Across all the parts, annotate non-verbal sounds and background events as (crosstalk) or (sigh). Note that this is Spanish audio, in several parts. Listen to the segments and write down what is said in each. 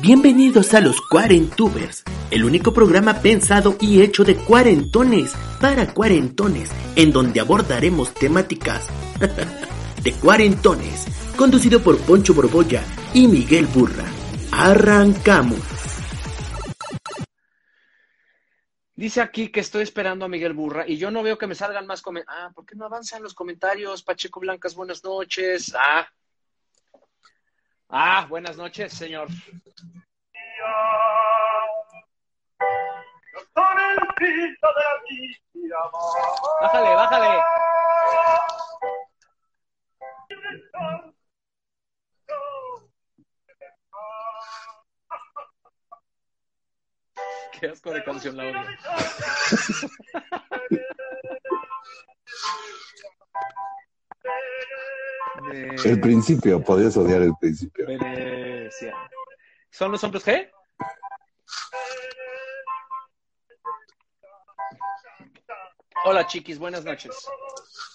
Bienvenidos a los Cuarentubers, el único programa pensado y hecho de cuarentones para cuarentones, en donde abordaremos temáticas (laughs) de cuarentones, conducido por Poncho Borbolla y Miguel Burra. Arrancamos. Dice aquí que estoy esperando a Miguel Burra y yo no veo que me salgan más comentarios. Ah, ¿por qué no avanzan los comentarios? Pacheco Blancas, buenas noches. Ah, Ah, buenas noches, señor. Bájale, bájale. Qué asco de canción la odio. (laughs) El principio, podías odiar el principio. Venecia. ¿Son los hombres G? Hola chiquis, buenas noches.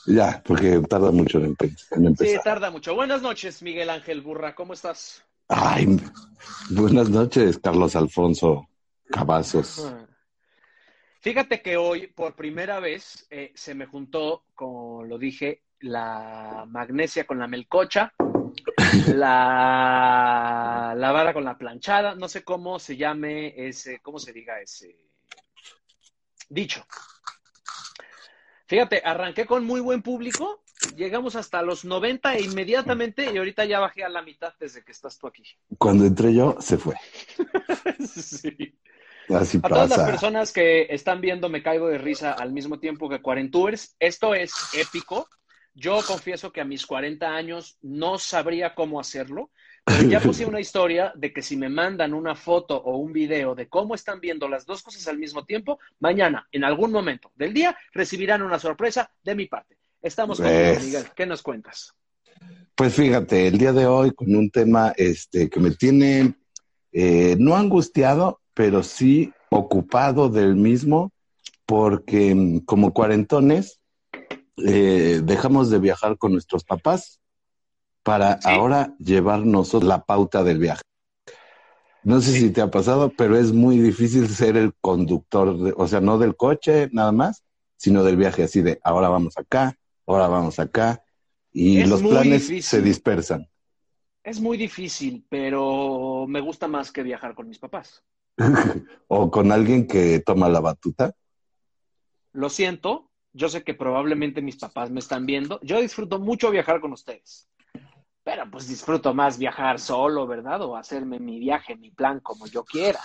Ya, porque tarda mucho en, empe en empezar. Sí, tarda mucho. Buenas noches, Miguel Ángel Burra, ¿cómo estás? Ay, buenas noches, Carlos Alfonso Cavazos. Fíjate que hoy, por primera vez, eh, se me juntó, como lo dije, la magnesia con la melcocha, la, la vara con la planchada, no sé cómo se llame ese, cómo se diga ese dicho. Fíjate, arranqué con muy buen público, llegamos hasta los 90 e inmediatamente y ahorita ya bajé a la mitad desde que estás tú aquí. Cuando entré yo, se fue. (laughs) sí. Así a pasa. todas las personas que están viendo Me Caigo de Risa al mismo tiempo que Cuarentubers, esto es épico. Yo confieso que a mis 40 años no sabría cómo hacerlo, pero ya puse una historia de que si me mandan una foto o un video de cómo están viendo las dos cosas al mismo tiempo, mañana, en algún momento del día, recibirán una sorpresa de mi parte. Estamos con Pues- Miguel. ¿Qué nos cuentas? Pues fíjate, el día de hoy con un tema este, que me tiene eh, no angustiado, pero sí ocupado del mismo, porque mm, como cuarentones eh, dejamos de viajar con nuestros papás para Sí. ahora llevarnos la pauta del viaje. No sé si te ha pasado, pero es muy difícil ser el conductor, de- o sea, no del coche nada más, sino del viaje, así de ahora vamos acá, ahora vamos acá, y Es los planes difícil. se dispersan. Es muy difícil, pero me gusta más que viajar con mis papás. (laughs) o con alguien que toma la batuta. Lo siento, yo sé que probablemente mis papás me están viendo. Yo disfruto mucho viajar con ustedes, pero pues disfruto más viajar solo, ¿verdad? O hacerme mi viaje, mi plan como yo quiera.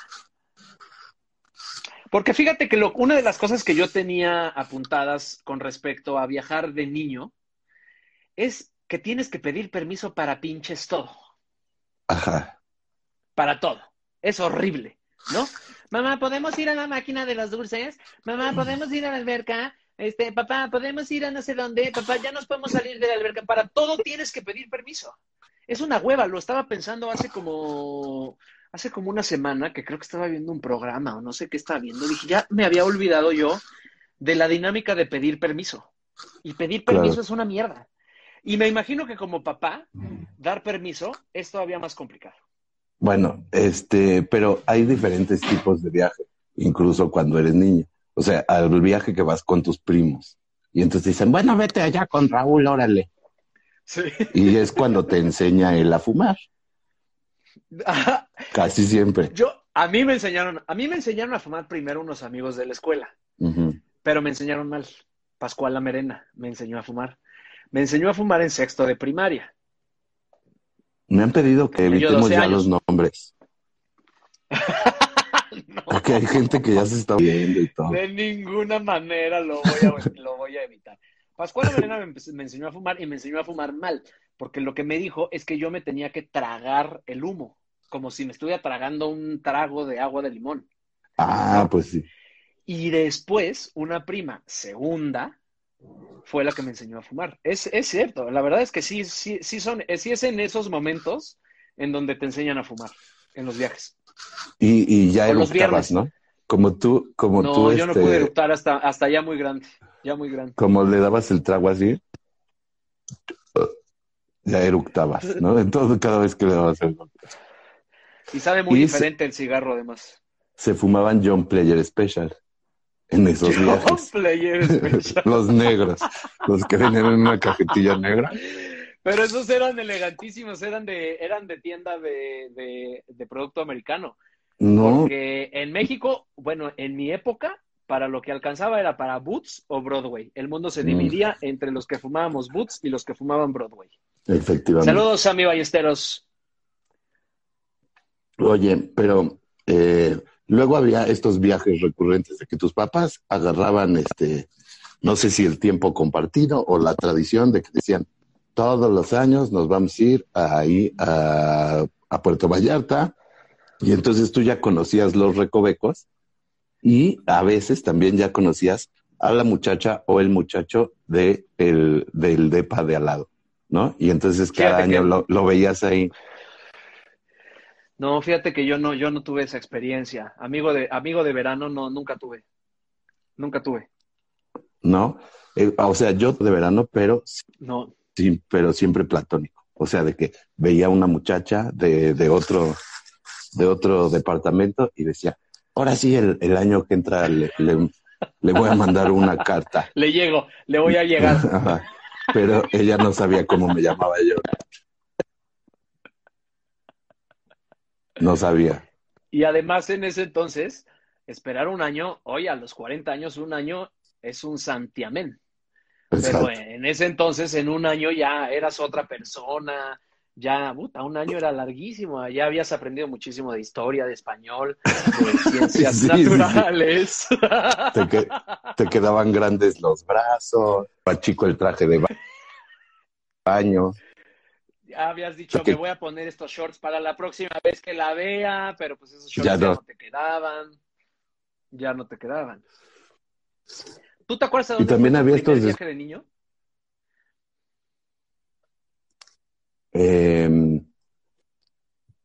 Porque fíjate que lo- una de las cosas que yo tenía apuntadas con respecto a viajar de niño es que tienes que pedir permiso para pinches todo Ajá. para todo. Es horrible, ¿no? Mamá, ¿podemos ir a la máquina de los dulces? Mamá, ¿podemos ir a la alberca? Este, papá, ¿podemos ir a no sé dónde? Papá, ya nos podemos salir de la alberca. Para todo tienes que pedir permiso. Es una hueva, lo estaba pensando hace como, hace como una semana que creo que estaba viendo un programa o no sé qué estaba viendo. Dije, ya me había olvidado yo de la dinámica de pedir permiso. Y pedir permiso Claro. es una mierda. Y me imagino que como papá, dar permiso es todavía más complicado. Bueno, este, pero hay diferentes tipos de viaje, incluso cuando eres niño. O sea, al viaje que vas con tus primos. Y entonces dicen, bueno, vete allá con Raúl, órale. Sí. Y es cuando te enseña él a fumar, (laughs) casi siempre. Yo, a mí me enseñaron, a mí me enseñaron a fumar primero unos amigos de la escuela, pero me enseñaron mal. Pascual La Merena me enseñó a fumar. Me enseñó a fumar en sexto de primaria. Me han pedido que evitemos 12 ya los nombres, (laughs) No, porque hay gente que ya se está viendo y todo. de ninguna manera lo voy a, lo voy a evitar. Pascual Avelena me, me enseñó a fumar y me enseñó a fumar mal, porque lo que me dijo es que yo me tenía que tragar el humo, como si me estuviera tragando un trago de agua de limón. Ah, pues sí. Y después, una prima segunda fue la que me enseñó a fumar. Es, es cierto, la verdad es que sí, sí, sí, son, sí es en esos momentos en donde te enseñan a fumar, en los viajes. Y, y ya los eructabas, viernes. ¿no? Como tú, como no, tú, yo no este, pude eructar hasta, hasta ya muy grande, ya muy grande. como le dabas el trago así, ya eructabas, ¿no? Entonces, cada vez que le dabas el Y sabe muy Y se- diferente el cigarro, además. se fumaban John Player Special en esos John viajes. Player Special. (laughs) Los negros, los que venían en una cajetilla negra. Pero esos eran elegantísimos, eran de, eran de tienda de, de, de producto americano. No, Porque en México, bueno, en mi época, para lo que alcanzaba era para Boots o Broadway. El mundo se Mm. dividía entre los que fumábamos Boots y los que fumaban Broadway. efectivamente. Saludos a mi ballesteros. Oye, pero eh, luego había estos viajes recurrentes de que tus papás agarraban, este, no sé si el tiempo compartido o la tradición de que decían, todos los años nos vamos a ir ahí a, a Puerto Vallarta, y entonces tú ya conocías los recovecos y a veces también ya conocías a la muchacha o el muchacho de el, del depa de al lado, ¿no? Y entonces cada Fíjate año que- lo, lo veías ahí. No, fíjate que yo no, yo no tuve esa experiencia. Amigo de, amigo de verano, no, nunca tuve. Nunca tuve. ¿no? Eh, o sea, yo de verano, pero No, sí, pero siempre platónico. O sea, de que veía una muchacha de, de otro, de otro departamento y decía, ahora sí, el, el año que entra le, le- le voy a mandar una carta. (laughs) le llego, le voy a llegar. (laughs) Pero ella no sabía cómo me llamaba yo. No sabía. Y además en ese entonces, esperar un año, hoy a los 40 años, un año es un santiamén. Pero en ese entonces, en un año ya eras otra persona, ya, puta, un año era larguísimo, ya habías aprendido muchísimo de historia, de español, de ciencias (laughs) Sí, sí, sí. naturales. Te, que- te quedaban grandes los brazos, más chico el traje de ba- baño. Ya habías dicho, Porque- me voy a poner estos shorts para la próxima vez que la vea, pero pues esos shorts Ya ya no. no te quedaban, ya no te quedaban. ¿Tú te acuerdas de Y dónde también fue tu había primer estos viaje de niño? Eh,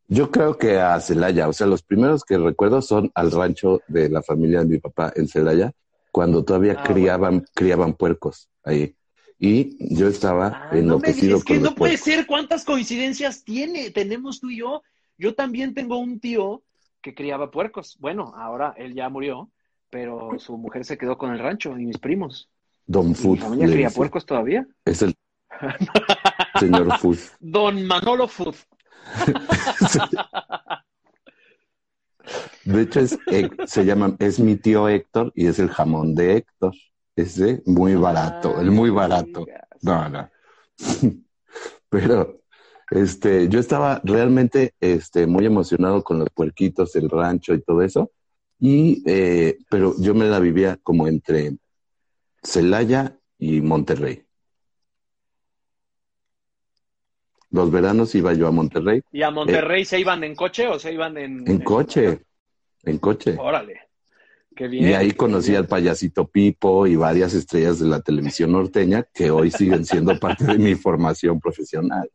yo creo que a Celaya, o sea, los primeros que recuerdo son al rancho de la familia de mi papá en Celaya, cuando todavía Ah, criaban, criaban puercos ahí. Y yo estaba Ah, no enloquecido digas, que con los no puede ser cuántas coincidencias tiene, tenemos tú y yo. Yo también tengo un tío que criaba puercos. Bueno, ahora él ya murió, pero su mujer se quedó con el rancho y mis primos. Don Y mi Food. familia puercos todavía. Es el (laughs) señor Food. Don Manolo Food. De hecho, es, se llama, es mi tío Héctor y es el jamón de Héctor. Ese muy barato, el muy barato. No, no. (laughs) Pero este, yo estaba realmente este, muy emocionado con los puerquitos, el rancho y todo eso. Y, eh, pero yo me la vivía como entre Celaya y Monterrey. Los veranos iba yo a Monterrey ¿Y a Monterrey se iban en coche o se iban en, en coche, en coche. Órale. Qué bien. Y ahí conocí bien. al payasito Pipo y varias estrellas de la televisión norteña que hoy siguen siendo (laughs) parte de mi formación profesional.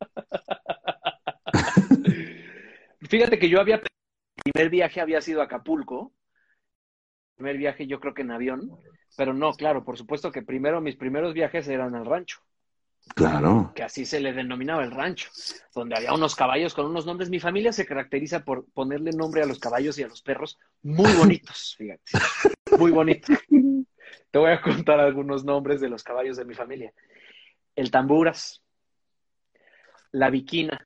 Fíjate que yo había, mi primer viaje había sido a Acapulco. Primer viaje yo creo que en avión, pero no, claro, por supuesto que primero mis primeros viajes eran al rancho, Claro. que así se le denominaba el rancho, donde había unos caballos con unos nombres. Mi familia se caracteriza por ponerle nombre a los caballos y a los perros muy bonitos, (laughs) fíjate, muy bonitos. Te voy a contar algunos nombres de los caballos de mi familia. El tamburas, la viquina,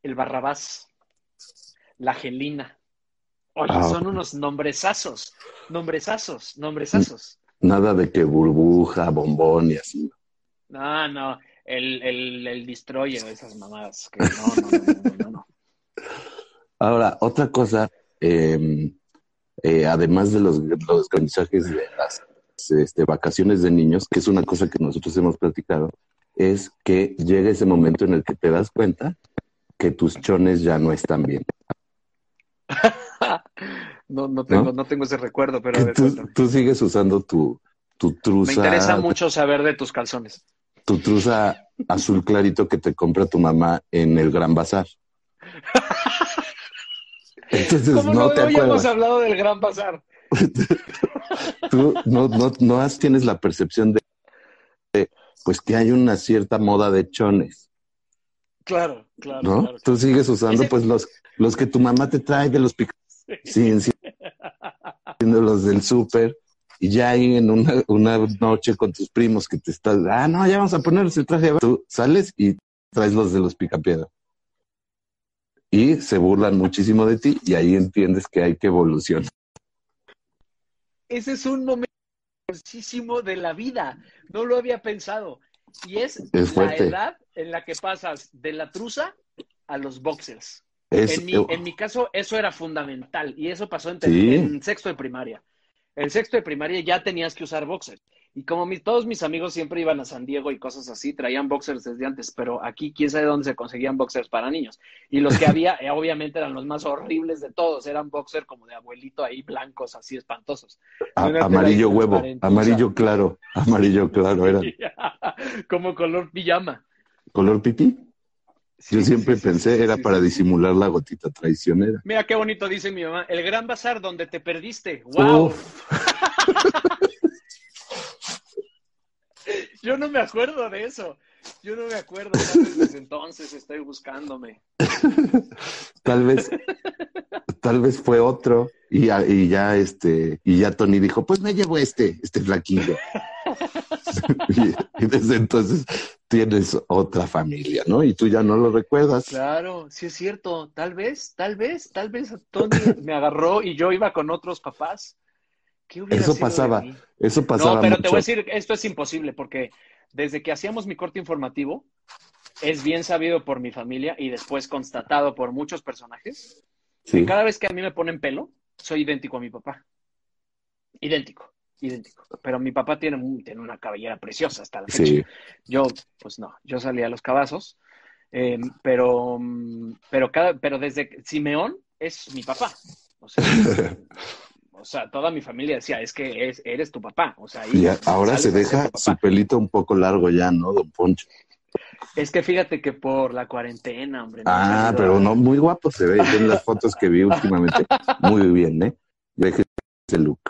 el barrabás, la gelina. Oye, Ah, son unos nombresazos, nombresazos, nombresazos. Nada de que burbuja, bombón y así. No, no, el, el, el destroyer, esas mamadas. Que no, no, no, no, no, no. Ahora, otra cosa, eh, eh, además de los, los mensajes de las este, vacaciones de niños, que es una cosa que nosotros hemos platicado, es que llega ese momento en el que te das cuenta que tus chones ya no están bien. (laughs) no, no, tengo, ¿No? tengo ese recuerdo, pero... Tú, tú, sigues usando tu, tu truza... Me interesa mucho saber de tus calzones. Tu truza azul clarito que te compra tu mamá en el Gran Bazar. Entonces, ¿Cómo no, no te habíamos hablado del Gran Bazar? (laughs) Tú no, no, no tienes la percepción de, de, pues que hay una cierta moda de chones. Claro, claro. ¿no? Claro, Tú sigues usando Ese... pues los, los que tu mamá te trae de los picos. Sí, sí. los del súper. Y ya ahí en una, una noche con tus primos que te estás, ah, no, ya vamos a ponerles el traje. Tú sales y traes los de los picapiedra. Y se burlan muchísimo de ti y ahí entiendes que hay que evolucionar. Ese es un momento de la vida. No lo había pensado. Y es, es la edad en la que pasas de la truza a los boxers. Es, en, mi, en, mi, caso, eso era fundamental. Y eso pasó en, ¿Sí? en sexto de primaria. En sexto de primaria ya tenías que usar boxers. Y como mi, todos mis amigos siempre iban a San Diego y cosas así, traían boxers desde antes, pero aquí quién sabe dónde se conseguían boxers para niños. Y los que había, eh, obviamente, eran los más horribles de todos, eran boxers como de abuelito ahí, blancos, así espantosos. A, amarillo huevo, amarillo claro, amarillo claro era. (laughs) como color pijama. ¿Color pipí? Sí, Yo siempre sí, pensé sí, era para disimular la gotita traicionera. Mira qué bonito dice mi mamá, el gran bazar donde te perdiste. ¡Wow! (laughs) Yo no me acuerdo de eso. Yo no me acuerdo. Desde entonces estoy buscándome. tal vez, tal vez fue otro y, y, ya este y ya Tony dijo, pues me llevo este, este flaquillo. (laughs) y, y, desde entonces tienes otra familia, ¿no? Y tú ya no lo recuerdas. Claro, sí es cierto. Tal vez, tal vez, tal vez Tony me agarró y yo iba con otros papás. Eso pasaba, eso pasaba. No, pero mucho. te voy a decir, esto es imposible porque desde que hacíamos mi corte informativo, es bien sabido por mi familia y después constatado por muchos personajes, sí. que cada vez que a mí me ponen pelo, soy idéntico a mi papá. Idéntico, idéntico. Pero mi papá tiene, tiene una cabellera preciosa hasta la fecha. Sí. Yo, pues no, yo salí a los cabazos, eh, pero, pero, cada, pero desde Simeón es mi papá. O sea, (laughs) o sea, toda mi familia decía, es que es, eres tu papá. O sea, y ahora se deja su pelito un poco largo ya, ¿no, don Poncho? Es que fíjate que por la cuarentena, hombre. No ah, pero no, muy guapo se ve en las fotos que vi (laughs) últimamente. Muy bien, ¿eh? Deje ese look.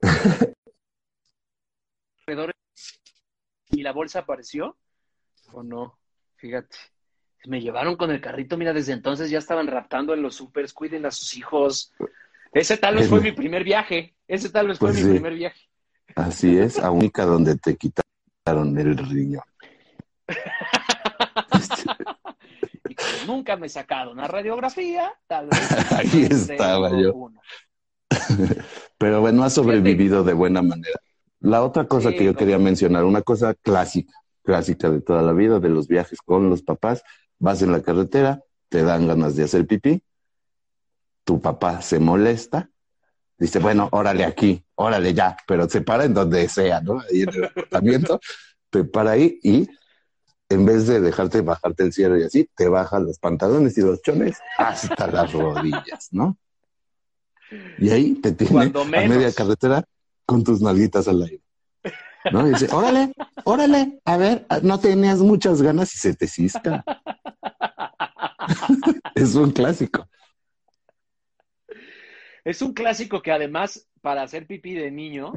(laughs) ¿Y la bolsa apareció? ¿O no? Fíjate me llevaron con el carrito, mira, desde entonces ya estaban raptando en los supers, cuiden a sus hijos. Ese tal vez fue mi primer viaje, ese tal vez fue pues mi sí. primer viaje. Así es, a única donde te quitaron el riñón. (laughs) y nunca me sacaron una radiografía, tal vez. (laughs) Ahí estaba yo. Uno. (laughs) Pero bueno, ha sobrevivido de buena manera. La otra cosa sí, que yo no. quería mencionar, una cosa clásica, clásica de toda la vida, de los viajes con los papás, vas en la carretera, te dan ganas de hacer pipí, tu papá se molesta, dice, bueno, órale aquí, órale ya, pero se para en donde sea, ¿no? Ahí en el apartamento, (laughs) te para ahí y en vez de dejarte bajarte el cielo y así, te bajan los pantalones y los chones hasta las rodillas, ¿no? Y ahí te tiene a media carretera con tus nalguitas al aire. ¿No? Y dice, órale, órale, a ver, no tenías muchas ganas y se te cisca. (laughs) es un clásico. Es un clásico que además, para hacer pipí de niño,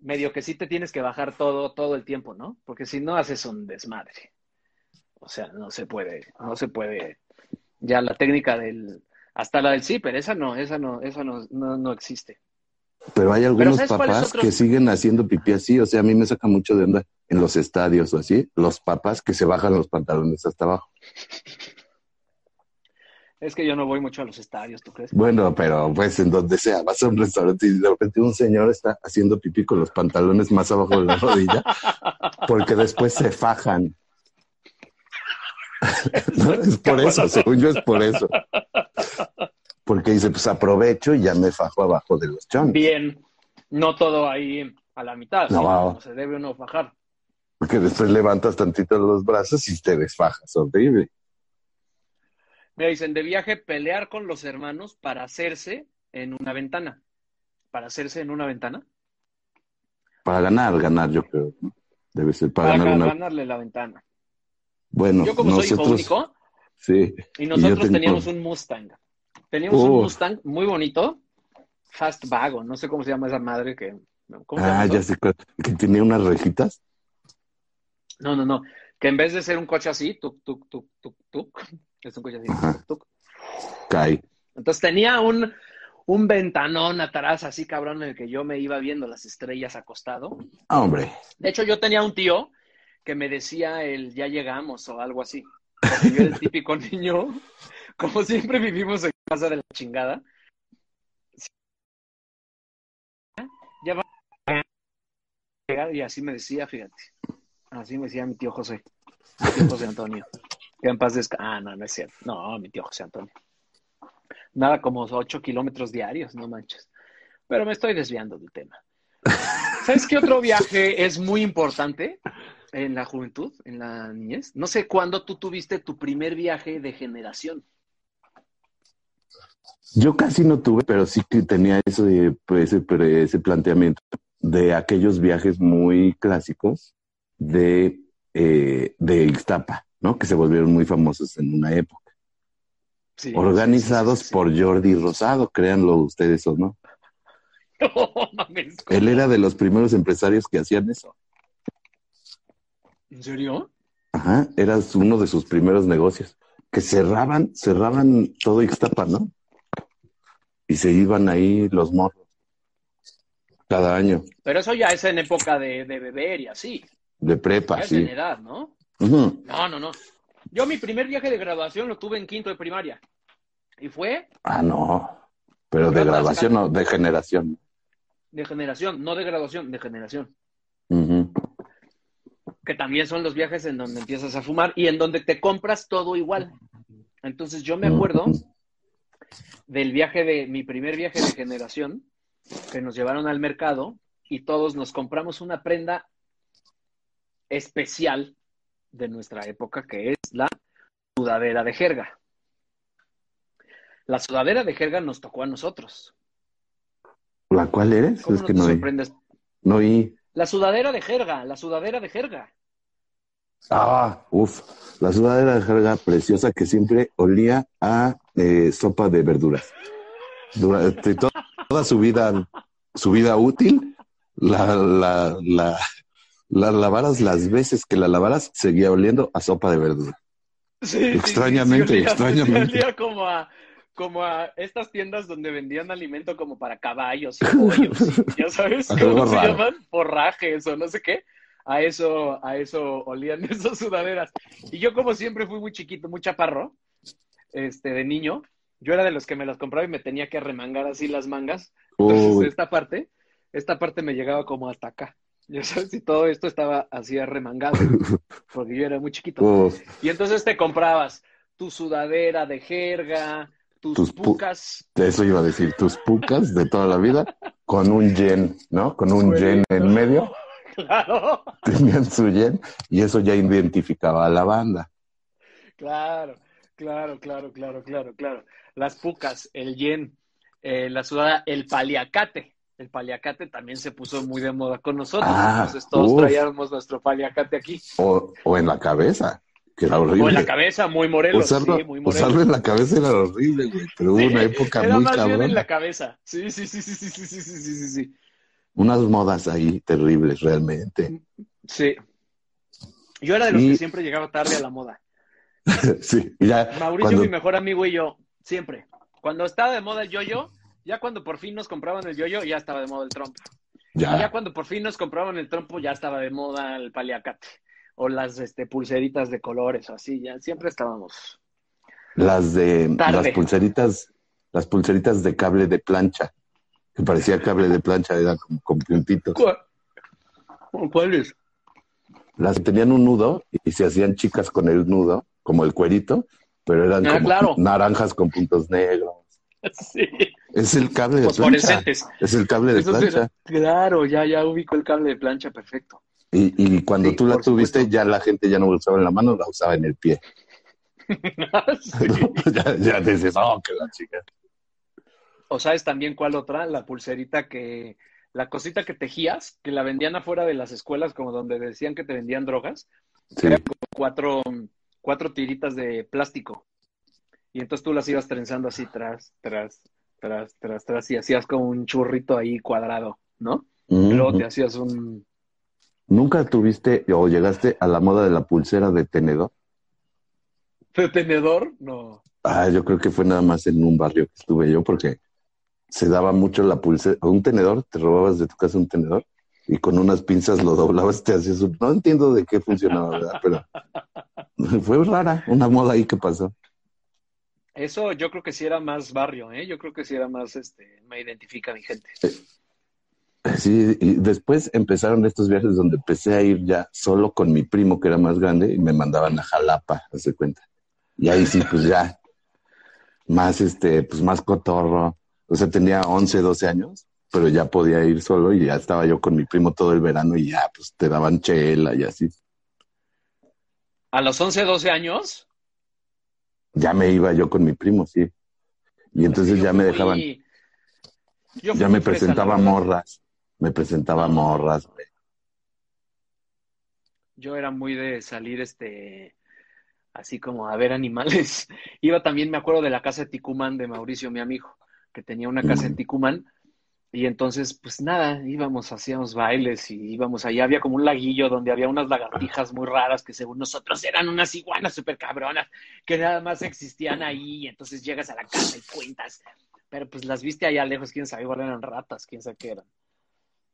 medio que sí te tienes que bajar todo, todo el tiempo, ¿no? Porque si no haces un desmadre. O sea, no se puede, no se puede. Ya la técnica del, hasta la del zipper, esa no, esa no, esa no, no, no existe. Pero hay algunos Pero papás que siguen haciendo pipí así, o sea, a mí me saca mucho de onda en los estadios o así, los papás que se bajan los pantalones hasta abajo. Es que yo no voy mucho a los estadios, ¿tú crees? Bueno, pero pues en donde sea, vas a un restaurante y de repente un señor está haciendo pipí con los pantalones más abajo de la rodilla, porque después se fajan. (laughs) (laughs) no, es por eso, según yo es por eso. Porque dice, pues aprovecho y ya me fajo abajo de los chones. Bien, No todo ahí a la mitad, No. Como se debe uno fajar. Porque después levantas tantito los brazos y te desfajas, horrible. Me dicen, de viaje, pelear con los hermanos para hacerse en una ventana. Para hacerse en una ventana. Para ganar, ganar, yo creo. ¿no? Debe ser para, Para, ganar una. ganarle la ventana. Bueno, Yo como soy hijo nosotros. único, Sí. y nosotros tengo- teníamos un Mustang. Teníamos un. Mustang muy bonito, Fast Vago, no sé cómo se llama esa madre que... ¿cómo se llama Ah, eso? ya sé. Que tenía unas rejitas. No, no, no. Que en vez de ser un coche así, tuk, tuk, tuk, tuk, tuk, (laughs) es un coche así, Ajá. tuk, tuk. Cae. Entonces tenía un, un ventanón atrás así cabrón en el que yo me iba viendo las estrellas acostado. Ah, hombre. De hecho, yo tenía un tío que me decía el ya llegamos o algo así. Porque yo era el (laughs) típico niño, como siempre vivimos en casa de la chingada. Ya va y así me decía, fíjate. Así me decía mi tío José, mi tío José Antonio. Que en paz descanse. Ah, no, no es cierto. No, mi tío José Antonio. Nada como ocho kilómetros diarios, no manches. Pero me estoy desviando del tema. ¿Sabes qué otro viaje es muy importante en la juventud, en la niñez? No sé cuándo tú tuviste tu primer viaje de generación. Yo casi no tuve, pero sí que tenía ese, pues, ese, ese planteamiento de aquellos viajes muy clásicos de, eh, de Ixtapa, ¿no? Que se volvieron muy famosos en una época. Sí, Organizados sí, sí, sí. por Jordi Rosado, créanlo ustedes o no. (laughs) No mames. Él era de los primeros empresarios que hacían eso. ¿En serio? Ajá, era uno de sus primeros negocios. Que cerraban, cerraban todo Ixtapa, ¿no? Y se iban ahí los morros. Cada año. Pero eso ya es en época de, de beber y así. De Ya prepa, es en sí. edad, ¿no? No, no, no. Yo mi primer viaje de graduación lo tuve en quinto de primaria. Y fue Ah, no. Pero de Yo grabación, no, de generación. de generación, no de graduación, de generación. Que también son los viajes en donde empiezas a fumar y en donde te compras todo igual. Entonces yo me acuerdo del viaje de mi primer viaje de generación, que nos llevaron al mercado y todos nos compramos una prenda especial de nuestra época, que es la sudadera de jerga. La sudadera de jerga nos tocó a nosotros. ¿La cuál eres? ¿Cómo Es no que te no? No oí. La sudadera de jerga, la sudadera de jerga. Ah, uff. La sudadera de jerga preciosa que siempre olía a eh, sopa de verduras. Durante to- toda su vida, su vida útil, la, la, la, la lavaras las veces que la lavaras, seguía oliendo a sopa de verduras. Sí, sí, sí, Extrañamente, sí, olía- extrañamente. olía como a, como a estas tiendas donde vendían alimento como para caballos y pollos, y, (laughs) ya sabes, ¿cómo se raro. llaman? Forrajes o no sé qué. A eso, a eso olían (laughs) esas sudaderas. Y yo como siempre fui muy chiquito, muy chaparro, este, de niño, yo era de los que me las compraba y me tenía que remangar así las mangas. Entonces Uy, esta parte, esta parte me llegaba como hasta acá. Ya sabes, y todo esto estaba así arremangado, (laughs) porque yo era muy chiquito. Y entonces te comprabas tu sudadera de jerga, tus, Tus pu- pucas. Eso iba a decir, tus pucas de toda la vida, con un yen, ¿no? Con un yen en medio, (laughs) Claro, tenían su yen, y eso ya identificaba a la banda. claro, claro, claro, claro, claro, claro. Las pucas, el yen, eh, la sudadera, el paliacate. El paliacate también se puso muy de moda con nosotros. Ah, entonces todos uf. traíamos nuestro paliacate aquí. O, o en la cabeza, que era horrible. O en la cabeza, muy morelos, usarlo, sí, muy morelos. usarlo en la cabeza era horrible, güey, pero hubo Sí, una época Era muy más bien en la cabeza. Sí, sí, sí, sí, sí, sí, sí, sí, sí, sí, sí. Unas modas ahí terribles, realmente. Sí. Yo era de los Y- que siempre llegaba tarde a la moda. (laughs) sí, y ya Mauricio, cuando, mi mejor amigo y yo, siempre. Cuando estaba de moda el yoyo, ya cuando por fin nos compraban el yoyo, ya estaba de moda el trompo. Y ya ya, cuando por fin nos compraban el trompo, ya estaba de moda el paliacate. O las este, pulseritas de colores, o así, ya siempre estábamos. las de Tarde. las pulseritas, las pulseritas de cable de plancha, que parecía cable de plancha, era como con puntitos. ¿Cuáles? Las que tenían un nudo y se hacían chicas con el nudo, como el cuerito, pero eran Ah, como claro. (laughs) naranjas con puntos negros. sí. Es el cable de plancha. Fosforescentes. Es el cable de Esos plancha. claro, ya, ya ubico el cable de plancha, perfecto. Y, y cuando Sí, tú la tuviste, supuesto. ya la gente ya no la usaba en la mano, la usaba en el pie. (laughs) Sí. (laughs) ya, ya dices, oh, que la chica. O sabes también cuál otra, la pulserita que, la cosita que tejías, que la vendían afuera de las escuelas, como donde decían que te vendían drogas, Sí. Era como cuatro, cuatro tiritas de plástico. Y entonces tú las ibas trenzando así tras, tras, tras, tras, tras, y hacías como un churrito ahí cuadrado, ¿no? Luego te hacías un... ¿Nunca tuviste o llegaste a la moda de la pulsera de tenedor? ¿De tenedor? No. Ah, yo creo que fue nada más en un barrio que estuve yo, porque se daba mucho la pulsera. Un tenedor, te robabas de tu casa un tenedor y con unas pinzas lo doblabas, te hacías un... No entiendo de qué funcionaba, ¿verdad? Pero (laughs) fue rara, una moda ahí que pasó. Eso yo creo que sí era más barrio, ¿eh? Yo creo que sí era más, este, me identifica mi gente. Sí, y después empezaron estos viajes donde empecé a ir ya solo con mi primo, que era más grande, y me mandaban a Jalapa, hace cuenta. Y ahí sí, pues ya, más este, pues más cotorro. O sea, tenía 11, 12 años, pero ya podía ir solo y ya estaba yo con mi primo todo el verano y ya, pues te daban chela y así. A los 11, 12 años. Ya me iba yo con mi primo, sí. Y entonces ya me dejaban, yo ya me presentaba morras, me presentaba morras. Yo era muy de salir, este, así como a ver animales. (laughs) Iba también, me acuerdo de la casa de Ticumán de Mauricio, mi amigo, que tenía una casa en. Ticumán. Y entonces, pues nada, íbamos, hacíamos bailes y íbamos allá. Había como un laguillo donde había unas lagartijas muy raras que según nosotros eran unas iguanas súper cabronas que nada más existían ahí. Y entonces llegas a la casa y cuentas. Pero pues las viste allá lejos, quién sabe, igual eran ratas, quién sabe qué eran.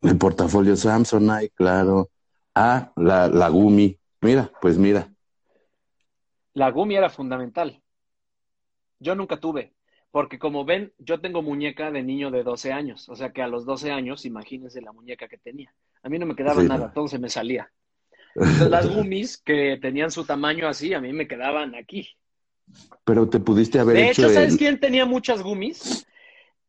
El portafolio Samsonite, claro. Ah, la, la Gumi. Mira, pues mira. La Gumi era fundamental. Yo nunca tuve, porque como ven, yo tengo muñeca de niño de 12 años, o sea que a los 12 años, imagínense la muñeca que tenía. A mí no me quedaba Sí. nada, todo se me salía. (laughs) Entonces, las Gumis que tenían su tamaño así, a mí me quedaban aquí. Pero te pudiste haber De hecho hecho, ¿sabes el- quién tenía muchas Gumis?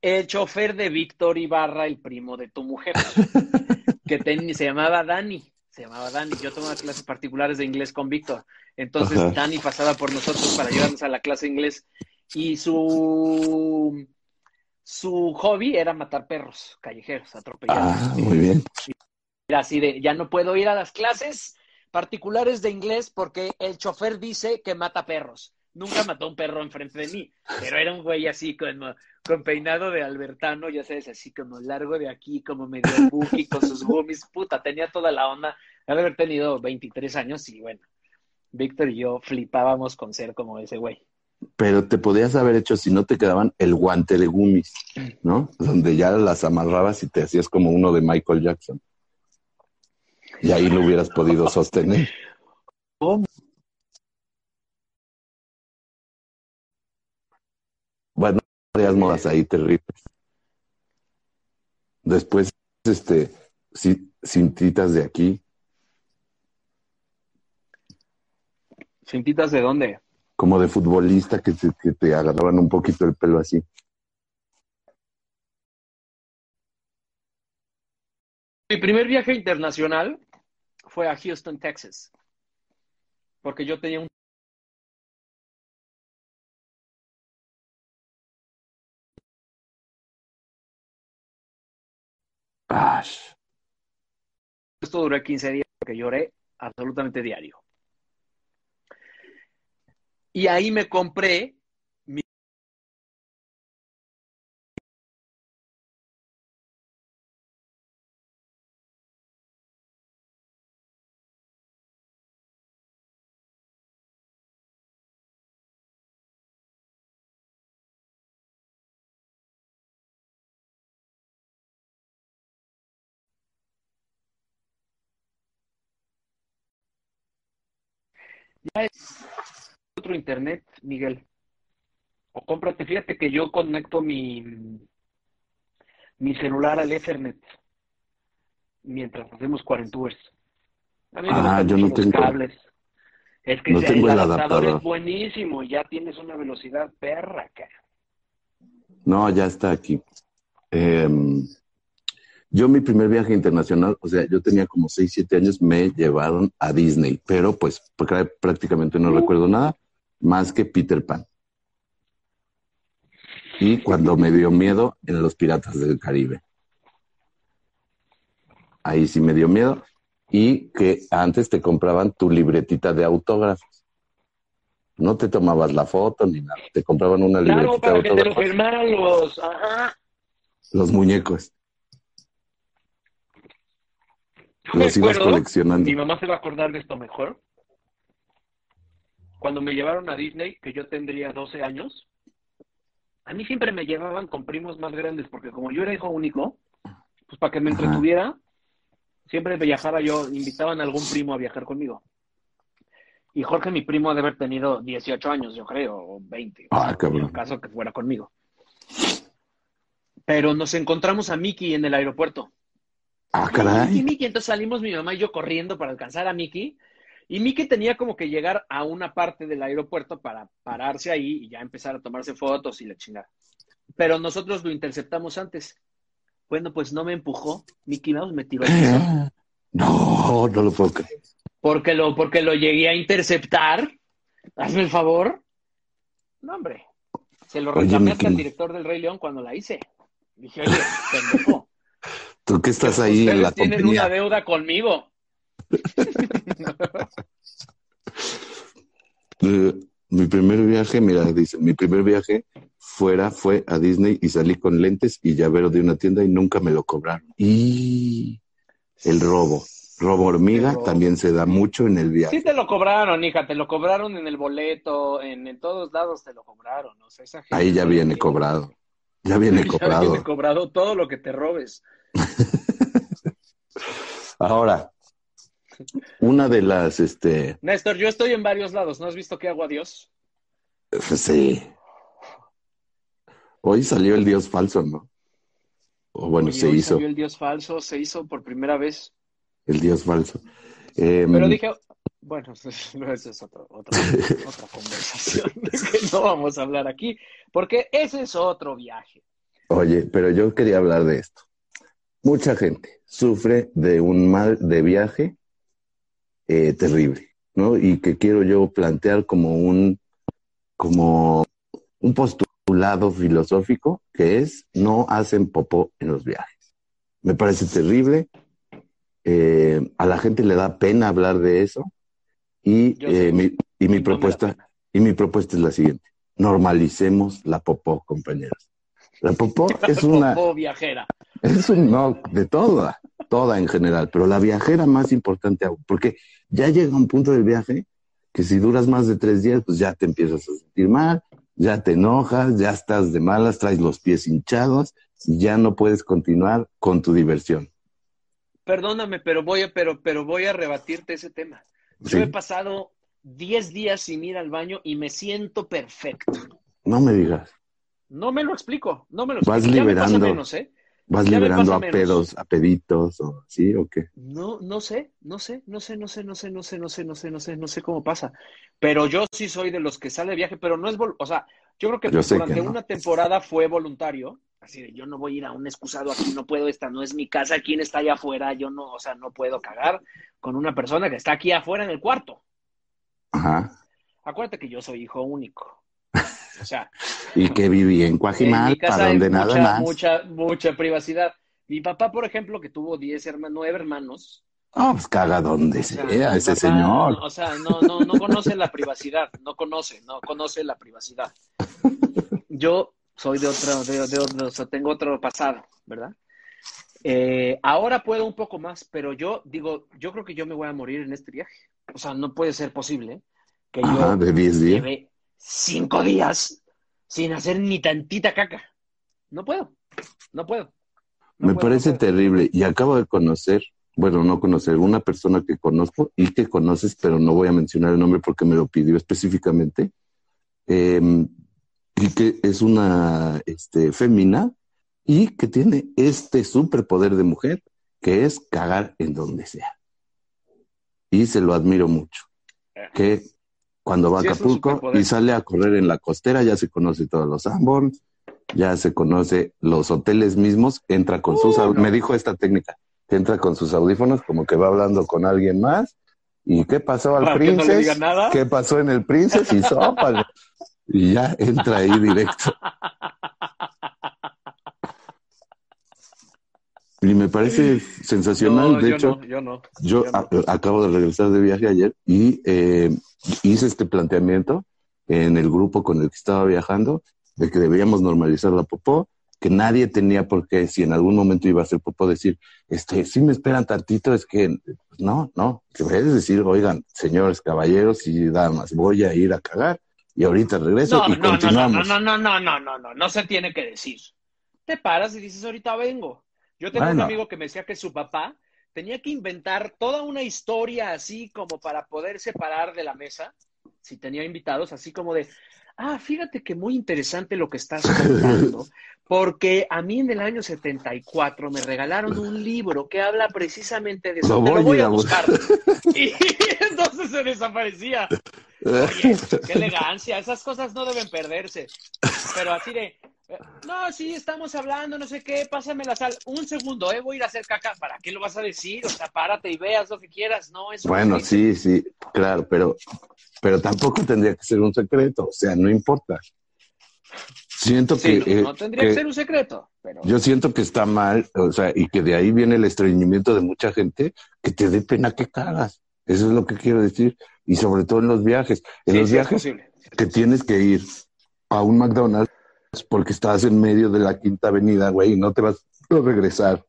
El chofer de Víctor Ibarra, el primo de tu mujer, (laughs) que ten- se llamaba Dani. Se llamaba Dani. Yo tomaba clases particulares de inglés con Víctor. Entonces Ajá. Dani pasaba por nosotros para llevarnos a la clase de inglés. Y su, su hobby era matar perros callejeros, atropellarlos. Ah, muy bien. Era así de, ya no puedo ir a las clases particulares de inglés porque el chofer dice que mata perros. Nunca mató un perro enfrente de mí, pero era un güey así como, con peinado de albertano, ya sabes, así como largo de aquí, como medio buki con sus gummies. Puta, tenía toda la onda. Debe haber tenido 23 años y bueno, Víctor y yo flipábamos con ser como ese güey. Pero te podías haber hecho, si no te quedaban, el guante de Gumis, ¿no? Donde ya las amarrabas y te hacías como uno de Michael Jackson. Y ahí lo hubieras podido sostener. ¿Cómo? Bueno, varias modas ahí terribles. Después, este, ci- cintitas de aquí, ¿Cintitas de dónde? Como de futbolista que te, que te agarraban un poquito el pelo así. Mi primer viaje internacional fue a Houston, Texas, porque yo tenía un. Esto duró 15 días porque lloré absolutamente diario. Y ahí me compré mi... otro internet, Miguel. O cómprate, fíjate que yo conecto mi, mi celular al Ethernet mientras hacemos cuarentours. Ah, yo no tengo- cables. Es que no el tengo el adaptador adaptador. es buenísimo, ya tienes una velocidad perra, cara. No, ya está aquí. Em, yo mi primer viaje internacional, o sea, yo tenía como 6, 7 años, me llevaron a Disney, pero pues prácticamente no recuerdo nada más que Peter Pan. Y cuando me dio miedo en los Piratas del Caribe. Ahí sí me dio miedo. Y que antes te compraban tu libretita de autógrafos. No te tomabas la foto ni nada. Te compraban una libretita para de que te lo firmaran los. Ajá. Los muñecos. Los ibas coleccionando. Mi mamá se va a acordar de esto mejor. Cuando me llevaron a Disney, que yo tendría 12 años, a mí siempre me llevaban con primos más grandes, porque como yo era hijo único, pues para que me entretuviera, siempre viajaba yo, invitaban a algún primo a viajar conmigo. Y Jorge, mi primo, ha de haber tenido 18 años, yo creo, o 20. Ah, en cabrón. caso que fuera conmigo. Pero nos encontramos a Mickey en el aeropuerto. Ah, Mickey, caray. Mickey. Entonces salimos mi mamá y yo corriendo para alcanzar a Mickey. Y Mickey tenía como que llegar a una parte del aeropuerto para pararse ahí y ya empezar a tomarse fotos y la chingada. Pero nosotros lo interceptamos antes. Bueno, pues no me empujó. Mickey Mouse me tiró al piso. No, no lo puedo creer. Porque lo, porque lo llegué a interceptar. Hazme el favor. No, hombre. Se lo reclamé hasta al director del Rey León cuando la hice. Dije, oye, pendejo. (laughs) Tú que estás ahí en la Ustedes tienen compañía. una deuda conmigo. (laughs) Eh, mi primer viaje, mira, dice, mi primer viaje fuera fue a Disney y salí con lentes y llavero de una tienda y nunca me lo cobraron. Y el robo, robo hormiga robo. también se da mucho en el viaje. Sí te lo cobraron, hija, te lo cobraron en el boleto, en, en todos lados te lo cobraron. O sea, esa gente Ahí ya viene cobrado. Ya viene (laughs) Ya cobrado. viene cobrado todo lo que te robes. (laughs) Ahora, una de las, este, Néstor, yo estoy en varios lados. ¿No has visto qué hago a Dios? sí. Hoy salió el dios falso, ¿no? O bueno, Hoy- se hoy hizo salió el Dios falso, se hizo por primera vez. el dios falso. Em, Pero dije, bueno, (laughs) no, esa es otro- otro- otra (laughs) conversación (laughs) que no vamos a hablar aquí, porque ese es otro viaje. Oye, pero yo quería hablar de esto. Mucha gente sufre de un mal de viaje eh, terrible, ¿no? Y que quiero yo plantear como un, como un postulado filosófico que es no hacen popó en los viajes. Me parece terrible. eh, a la gente le da pena hablar de eso. Y, eh, mi, y mi propuesta, y mi propuesta es la siguiente. Normalicemos la popó, compañeros. La popó (laughs) es una, Popó viajera. es un no, de toda, toda en general, pero la viajera más importante aún, porque ya llega un punto del viaje que si duras más de tres días, pues ya te empiezas a sentir mal, ya te enojas, ya estás de malas, traes los pies hinchados y ya no puedes continuar con tu diversión. Perdóname, pero voy a, pero, pero voy a rebatirte ese tema. Yo Sí. he pasado 10 días sin ir al baño y me siento perfecto. No me digas, No me lo explico, no me lo Vas explico. Ya me pasa liberando. menos, ¿eh? ¿Vas Ya liberando a menos. pedos, a peditos o así o qué? No, no sé, no sé, no sé, no sé, no sé, no sé, no sé, no sé, no sé, no sé cómo pasa. Pero yo sí soy de los que sale de viaje, pero no es, vol- o sea, yo creo que Yo durante que no. una temporada fue voluntario. Así de, yo no voy a ir a un excusado aquí, no puedo, esta no es mi casa, ¿quién está allá afuera? Yo no, o sea, no puedo cagar con una persona que está aquí afuera en el cuarto. Ajá. Acuérdate que yo soy hijo único. O sea, Y que viví en casa para donde nada más. mucha, mucha privacidad. Mi papá, por ejemplo, que tuvo 10 hermanos, 9 hermanos, Oh, pues caga donde O sea, ese papá, señor. O sea, no, no, no conoce la privacidad, no conoce, no conoce la privacidad. Yo soy de otro, de, de otro, o sea, tengo otro pasado, ¿verdad? Eh, ahora puedo un poco más, pero yo digo, yo creo que yo me voy a morir en este viaje. O sea, no puede ser posible que Ajá, yo de 10 días. lleve cinco días sin hacer ni tantita caca. No puedo, no puedo. No Me puedo, parece no puedo. terrible y acabo de conocer, bueno, no conocer, una persona que conozco y que conoces, pero no voy a mencionar el nombre porque me lo pidió específicamente, eh, y que es una este, fémina y que tiene este superpoder de mujer que es cagar en donde sea. Y se lo admiro mucho. Que cuando va a Sí, Acapulco y sale a correr en la costera, ya se conoce todos los Sanborns, ya se conoce los hoteles mismos, entra con sus, Uh, no. me dijo esta técnica, entra con sus audífonos como que va hablando con alguien más. ¿Y qué pasó al no Princess? nada. ¿Qué pasó en el Princess? Y sópale. Y ya entra ahí directo. Y me parece sensacional. No, de yo hecho, no, yo no. yo yo no. a- acabo de regresar de viaje ayer y eh, hice este planteamiento en el grupo con el que estaba viajando de que deberíamos normalizar la popó, que nadie tenía por qué, si en algún momento iba a hacer popó, decir, este, si me esperan tantito, es que no, no, que puedes decir, oigan, señores, caballeros y damas, voy a ir a cagar y ahorita regreso No, y no, no, no, continuamos. no, no, no, no, no, no, no se tiene que decir. Te paras y dices, ahorita vengo. Yo tengo un Bueno. amigo que me decía que su papá tenía que inventar toda una historia así como para poder separar de la mesa, si tenía invitados, así como de, ah, fíjate que muy interesante lo que estás (laughs) contando, porque a mí en el año 74 me regalaron un libro que habla precisamente de eso. Lo Te lo voy a voy buscar. (laughs) Y (laughs) entonces se desaparecía. Oye, qué elegancia, esas cosas no deben perderse. Pero así de, no, sí, estamos hablando, no sé qué, pásame la sal. Un segundo, eh, voy a ir a hacer caca. ¿Para qué lo vas a decir? O sea, párate y veas lo que quieras. No, eso Bueno, sí, sí, claro, pero, pero tampoco tendría que ser un secreto, o sea, no importa. Siento Sí, que, no, eh, no tendría que- que ser un secreto, pero yo siento que está mal, o sea, y que de ahí viene el estreñimiento de mucha gente, que te dé pena que cagas. Eso es lo que quiero decir. Y sobre todo en los viajes. En sí, los sí es viajes que tienes que ir a un McDonald's porque estás en medio de la quinta avenida, güey, y no te vas a regresar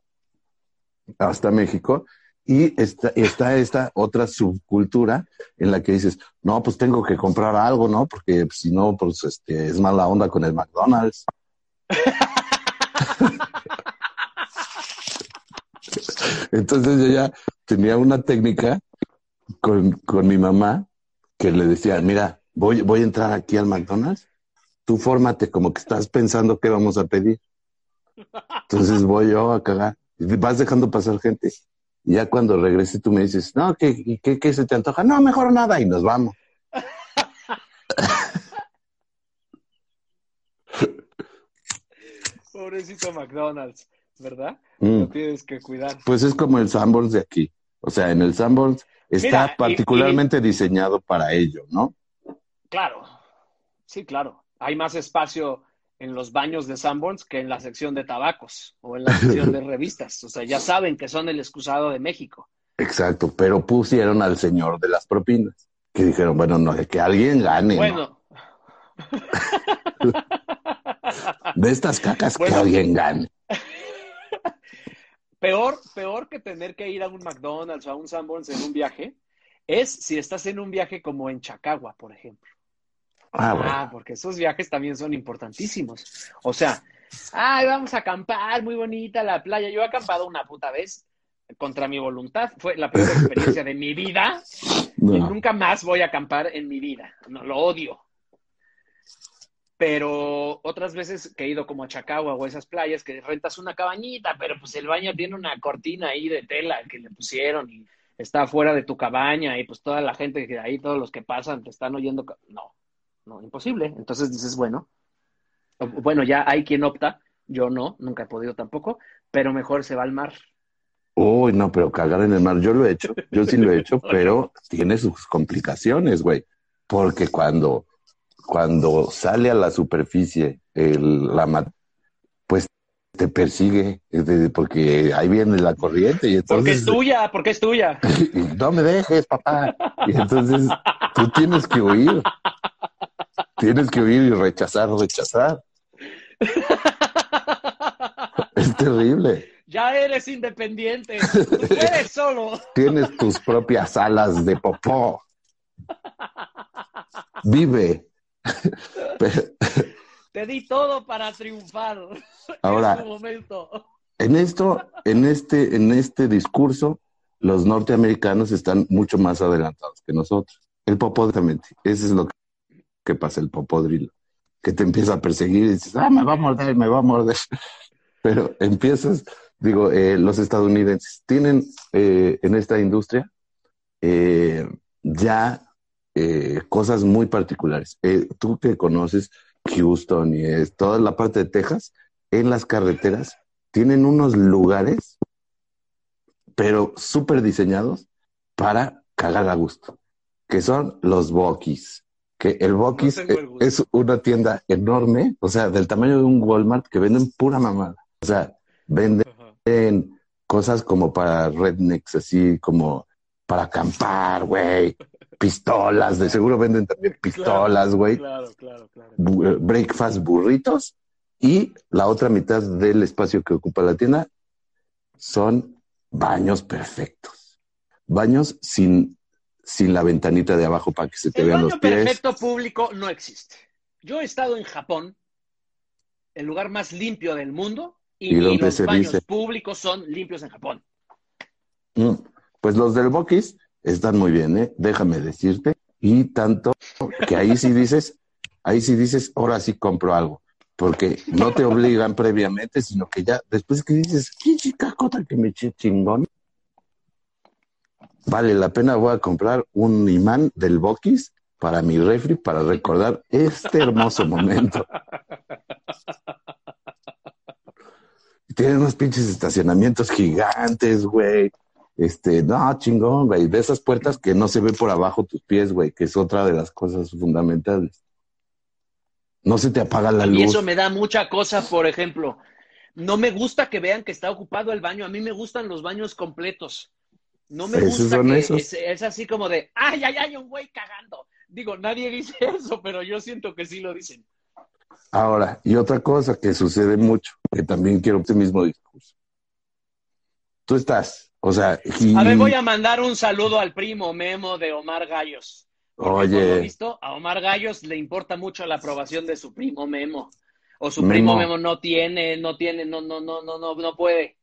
hasta México. Y está, esta otra subcultura en la que dices, no, pues tengo que comprar algo, ¿no? Porque si no, pues este, es mala onda con el McDonald's. (laughs) Entonces yo ya tenía una técnica con, con mi mamá que le decía, mira, voy, voy a entrar aquí al McDonald's, tú fórmate como que estás pensando qué vamos a pedir. Entonces voy yo a cagar. Vas dejando pasar gente. Y ya cuando regrese tú me dices, no, ¿qué, qué, qué se te antoja? No, mejor nada y nos vamos. (laughs) Pobrecito McDonald's, ¿verdad? Mm. Lo tienes que cuidar. Pues es como el Sanborns de aquí. O sea, en el Sanborns está Mira, y- particularmente diseñado para ello, ¿no? Claro, sí, claro. Hay más espacio en los baños de Sanborns que en la sección de tabacos o en la sección de (laughs) revistas. O sea, ya saben que son el excusado de México. Exacto, pero pusieron al señor de las propinas, que dijeron, bueno, no, que alguien gane, ¿no? Bueno. De estas cacas que alguien gane. (laughs) Peor, peor que tener que ir a un McDonald's o a un Sanborns en un viaje es si estás en un viaje como en Chacagua, por ejemplo. Ah, bueno. Ah, porque esos viajes también son importantísimos. O sea, ay, vamos a acampar, muy bonita la playa. Yo he acampado una puta vez contra mi voluntad. Fue la peor (laughs) experiencia de mi vida. Y nunca más voy a acampar en mi vida. No, lo odio. Pero otras veces que he ido como a Chacagua o a esas playas que rentas una cabañita, pero pues el baño tiene una cortina ahí de tela que le pusieron y está fuera de tu cabaña y pues toda la gente que ahí, todos los que pasan te están oyendo. No, no, imposible. Entonces dices, bueno, bueno, ya hay quien opta, yo no, nunca he podido tampoco, pero mejor se va al mar. Uy, no, pero cagar en el mar, yo lo he hecho, yo sí lo he hecho, (laughs) pero tiene sus complicaciones, güey. Porque cuando, cuando sale a la superficie el, la pues te persigue, porque ahí viene la corriente y Porque entonces es tuya, porque es tuya. (laughs) no me dejes, papá. Y entonces tú tienes que huir. Tienes que huir y rechazar, rechazar. Es terrible. Ya eres independiente, (laughs) tú eres solo. Tienes tus propias alas de popó. Vive. Pero (laughs) Te di todo para triunfar. Ahora- En su momento. en esto, en este, en este discurso, los norteamericanos están mucho más adelantados que nosotros. El popodrilamente. Eso es lo que pasa, el popodrilo. Que te empieza a perseguir y dices, ah, me va a morder, me va a morder. (laughs) Pero empiezas, digo, eh, los estadounidenses tienen eh, en esta industria eh, ya cosas muy particulares. Tú que conoces, Houston y toda la parte de Texas, en las carreteras, tienen unos lugares, pero súper diseñados para cagar a gusto, que son los Bokis. Que el Bokis el es una tienda enorme, o sea, del tamaño de un Walmart, que venden pura mamada. O sea, venden en cosas como para rednecks, así como para acampar, güey. Pistolas, de seguro venden también pistolas, güey. Claro, claro, claro. Bu- eh, breakfast burritos. Y la otra mitad del espacio que ocupa la tienda son baños perfectos. Baños sin, sin la ventanita de abajo para que se te El vean los pies. perfecto público no existe. Yo he estado en Japón, el lugar más limpio del mundo, y, ¿Y ni dónde los se baños dice? públicos son limpios en Japón. Mm, Pues los del Bokis están muy bien, ¿eh? Déjame decirte. Y tanto que ahí sí dices, ahí sí dices, ahora sí compro algo. Porque no te obligan (laughs) previamente, sino que ya después que dices, qué chica que me eché chingón. Vale la pena, voy a comprar un imán del Bokis para mi refri para recordar este hermoso momento. Tienen unos pinches estacionamientos gigantes, güey. Este, no, chingón, güey. De esas puertas que no se ve por abajo tus pies, güey, que es otra de las cosas fundamentales. No se te apaga la Y luz. eso me da mucha cosa, por ejemplo. No me gusta que vean que está ocupado el baño. A mí me gustan los baños completos. No me gusta que es, es así como de, ay, ay, ay, un güey cagando. Digo, nadie dice (laughs) eso, pero yo siento que sí lo dicen. Ahora, y otra cosa que sucede mucho, que también quiero este mismo discurso. Tú estás, o sea, y- A ver, voy a mandar un saludo al primo Memo de Omar Gallos. Porque por lo oye, visto, a Omar Gallos le importa mucho la aprobación de su primo Memo. O su Memo. primo Memo no tiene, no tiene, no, no, no, no, no, no puede.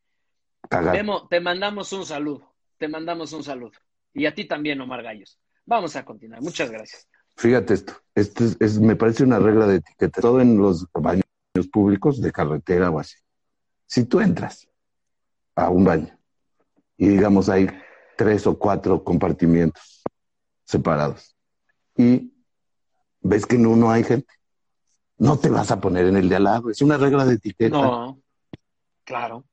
cagar. Memo, te mandamos un saludo. Te mandamos un saludo. Y a ti también, Omar Gallos. Vamos a continuar. Muchas gracias. Fíjate esto, esto es, es- me parece una regla de etiqueta, todo en los baños públicos de carretera o así. Si tú entras a un baño y digamos hay tres o cuatro compartimientos separados y ves que en uno hay gente, no te vas a poner en el de al lado, es una regla de etiqueta, no, No, claro,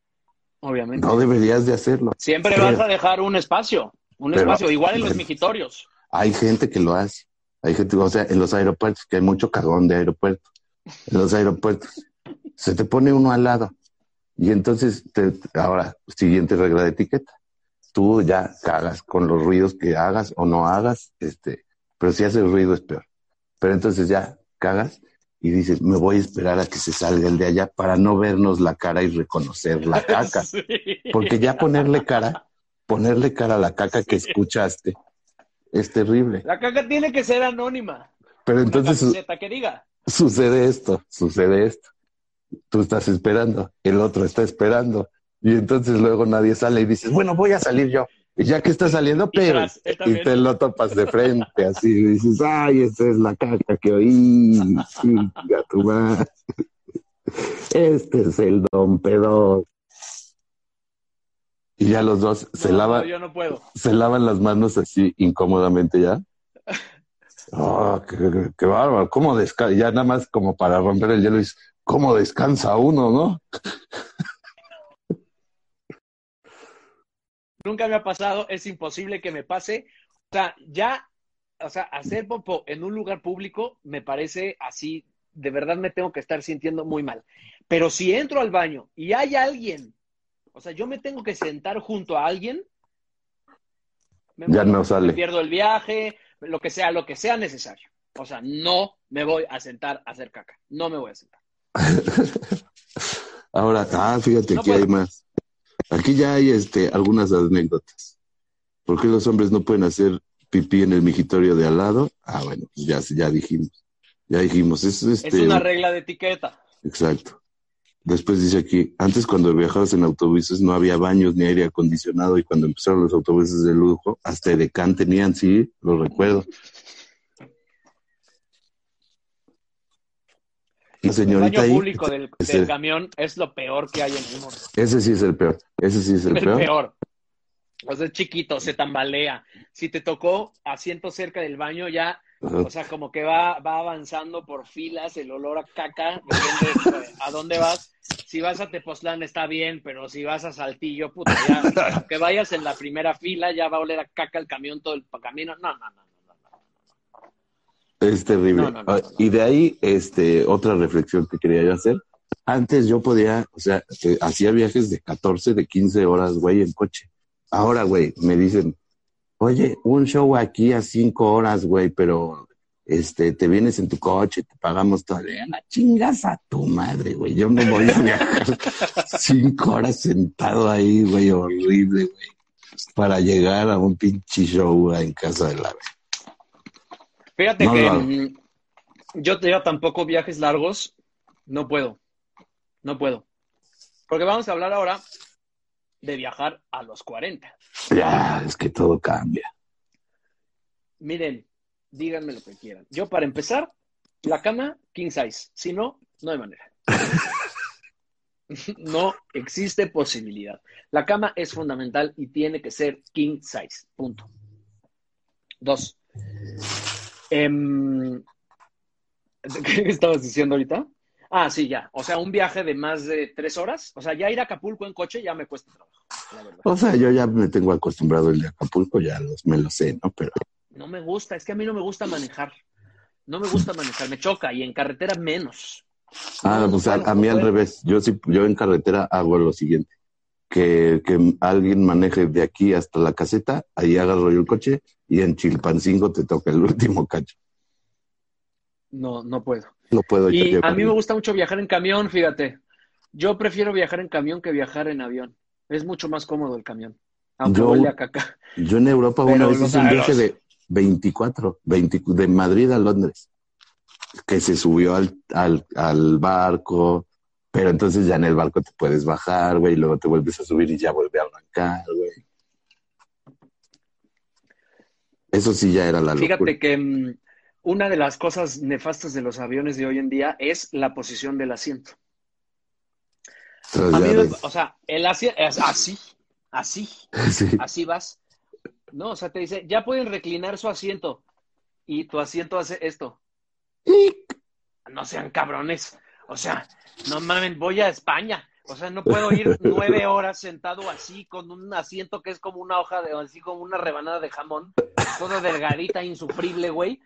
obviamente. deberías de hacerlo. Siempre vas a dejar un espacio, un Pero- espacio, igual en los migitorios. Hay gente que lo hace. Hay gente, o sea, en los aeropuertos, que hay mucho cagón de aeropuerto. En los aeropuertos. Se te pone uno al lado. Y entonces, te- ahora, siguiente regla de etiqueta. Tú ya cagas con los ruidos que hagas o no hagas, este, pero si haces ruido es peor. Pero entonces ya cagas y dices, me voy a esperar a que se salga el de allá para no vernos la cara y reconocer la (laughs) caca. Sí. Porque ya ponerle cara, ponerle cara a la caca que escuchaste es terrible. La caca tiene que ser anónima. Pero Una entonces que diga. sucede esto, sucede esto. Tú estás esperando, el otro está esperando. Y entonces luego nadie sale y dices, bueno, voy a salir yo. Ya que está saliendo, Y pero tras, y te lo topas de frente, así y dices, ay, esta es la caca que oí, chinga tu madre. Este es el don pedón. Y ya los dos se No, lavan, Yo no puedo. se lavan las manos así incómodamente ya. Oh, qué, qué- qué bárbaro. ¿Cómo descansa? Ya nada más como para romper el hielo, cómo descansa uno, ¿no? Nunca me ha pasado, es imposible que me pase. O sea, ya, o sea, hacer popó en un lugar público me parece así, de verdad me tengo que estar sintiendo muy mal. Pero si entro al baño y hay alguien, o sea, yo me tengo que sentar junto a alguien, me Ya no sale. Me pierdo el viaje, lo que sea, lo que sea necesario. O sea, no me voy a sentar a hacer caca. No me voy a sentar. (laughs) Ahora, ah, fíjate, No puedo. hay más. Aquí ya hay este, algunas anécdotas. ¿Por qué los hombres no pueden hacer pipí en el migitorio de al lado? Ah, bueno, pues ya, ya dijimos. Ya dijimos. Es, este, Es una regla de etiqueta. Exacto. Después dice aquí, antes cuando viajabas en autobuses no había baños ni aire acondicionado y cuando empezaron los autobuses de lujo, hasta Edecán tenían, sí, lo recuerdo. La El baño ahí, público del, ese- del camión es lo peor que hay en el mundo. ese sí es el peor, ese sí es el El peor. peor. O sea, es chiquito, se tambalea. Si te tocó asiento cerca del baño, ya O sea, como que va, va avanzando por filas el olor a caca, depende a dónde vas. Si vas a Tepoztlán está bien, pero si vas a Saltillo, puta, ya, (laughs) aunque vayas en la primera fila, ya va a oler a caca el camión todo el camino. No, no, no, no, no. Es terrible. No, no, no, Ah. Y de ahí, este, otra reflexión que quería yo hacer. Antes yo podía, o sea, eh, hacía viajes de 14, de 15 horas, güey, en coche. Ahora, güey, me dicen, oye, un show aquí a 5 horas, güey, pero este, te vienes en tu coche, te pagamos todo. La chingas a tu madre, güey. Yo no voy a viajar (laughs) 5 horas sentado ahí, güey, horrible, güey, para llegar a un pinche show en casa de la Fíjate No, que no. mm, yo te tampoco viajes largos, no puedo, no puedo. Porque vamos a hablar ahora de viajar a los 40. Ya, es que todo cambia. Miren, díganme lo que quieran. Yo para empezar, la cama king size, si no, no hay manera. (laughs) No existe posibilidad. La cama es fundamental y tiene que ser king size. Punto. Dos. Em, (laughs) ¿Qué estabas diciendo ahorita? Ah, sí, ya. O sea, un viaje de más de tres horas. O sea, ya ir a Acapulco en coche ya me cuesta trabajo, la verdad. O sea, yo ya me tengo acostumbrado el de Acapulco, ya los, me lo sé, ¿no? Pero No me gusta, es que a mí no me gusta manejar. No me gusta manejar, me choca y en carretera menos. Ah, No, pues a, mí al revés. Yo sí, yo en carretera hago lo siguiente. Que, que alguien maneje de aquí hasta la caseta, ahí agarro yo el coche y en Chilpancingo te toca el último cacho. No, no puedo. No puedo Y yo a mí me gusta mucho viajar en camión, fíjate. Yo prefiero viajar en camión que viajar en avión. Es mucho más cómodo el camión. Aunque Yo- huele a caca. Yo en Europa Pero una vez hice un viaje de 24, 20 de Madrid a Londres, que se subió al, al, al barco, pero entonces ya en el barco te puedes bajar, güey, y luego te vuelves a subir y ya vuelve a arrancar, güey. Eso sí ya era la locura. Fíjate que mm, una de las cosas nefastas de los aviones de hoy en día es la posición del asiento. A mí, o sea, el asiento es así, así, (laughs) sí. así vas. No, o sea, te dice, ya pueden reclinar su asiento y tu asiento hace esto. No sean cabrones. O sea, no mamen, voy a España. O sea, no puedo ir nueve horas sentado así con un asiento que es como una hoja de, así como una rebanada de jamón, toda delgadita, insufrible, güey.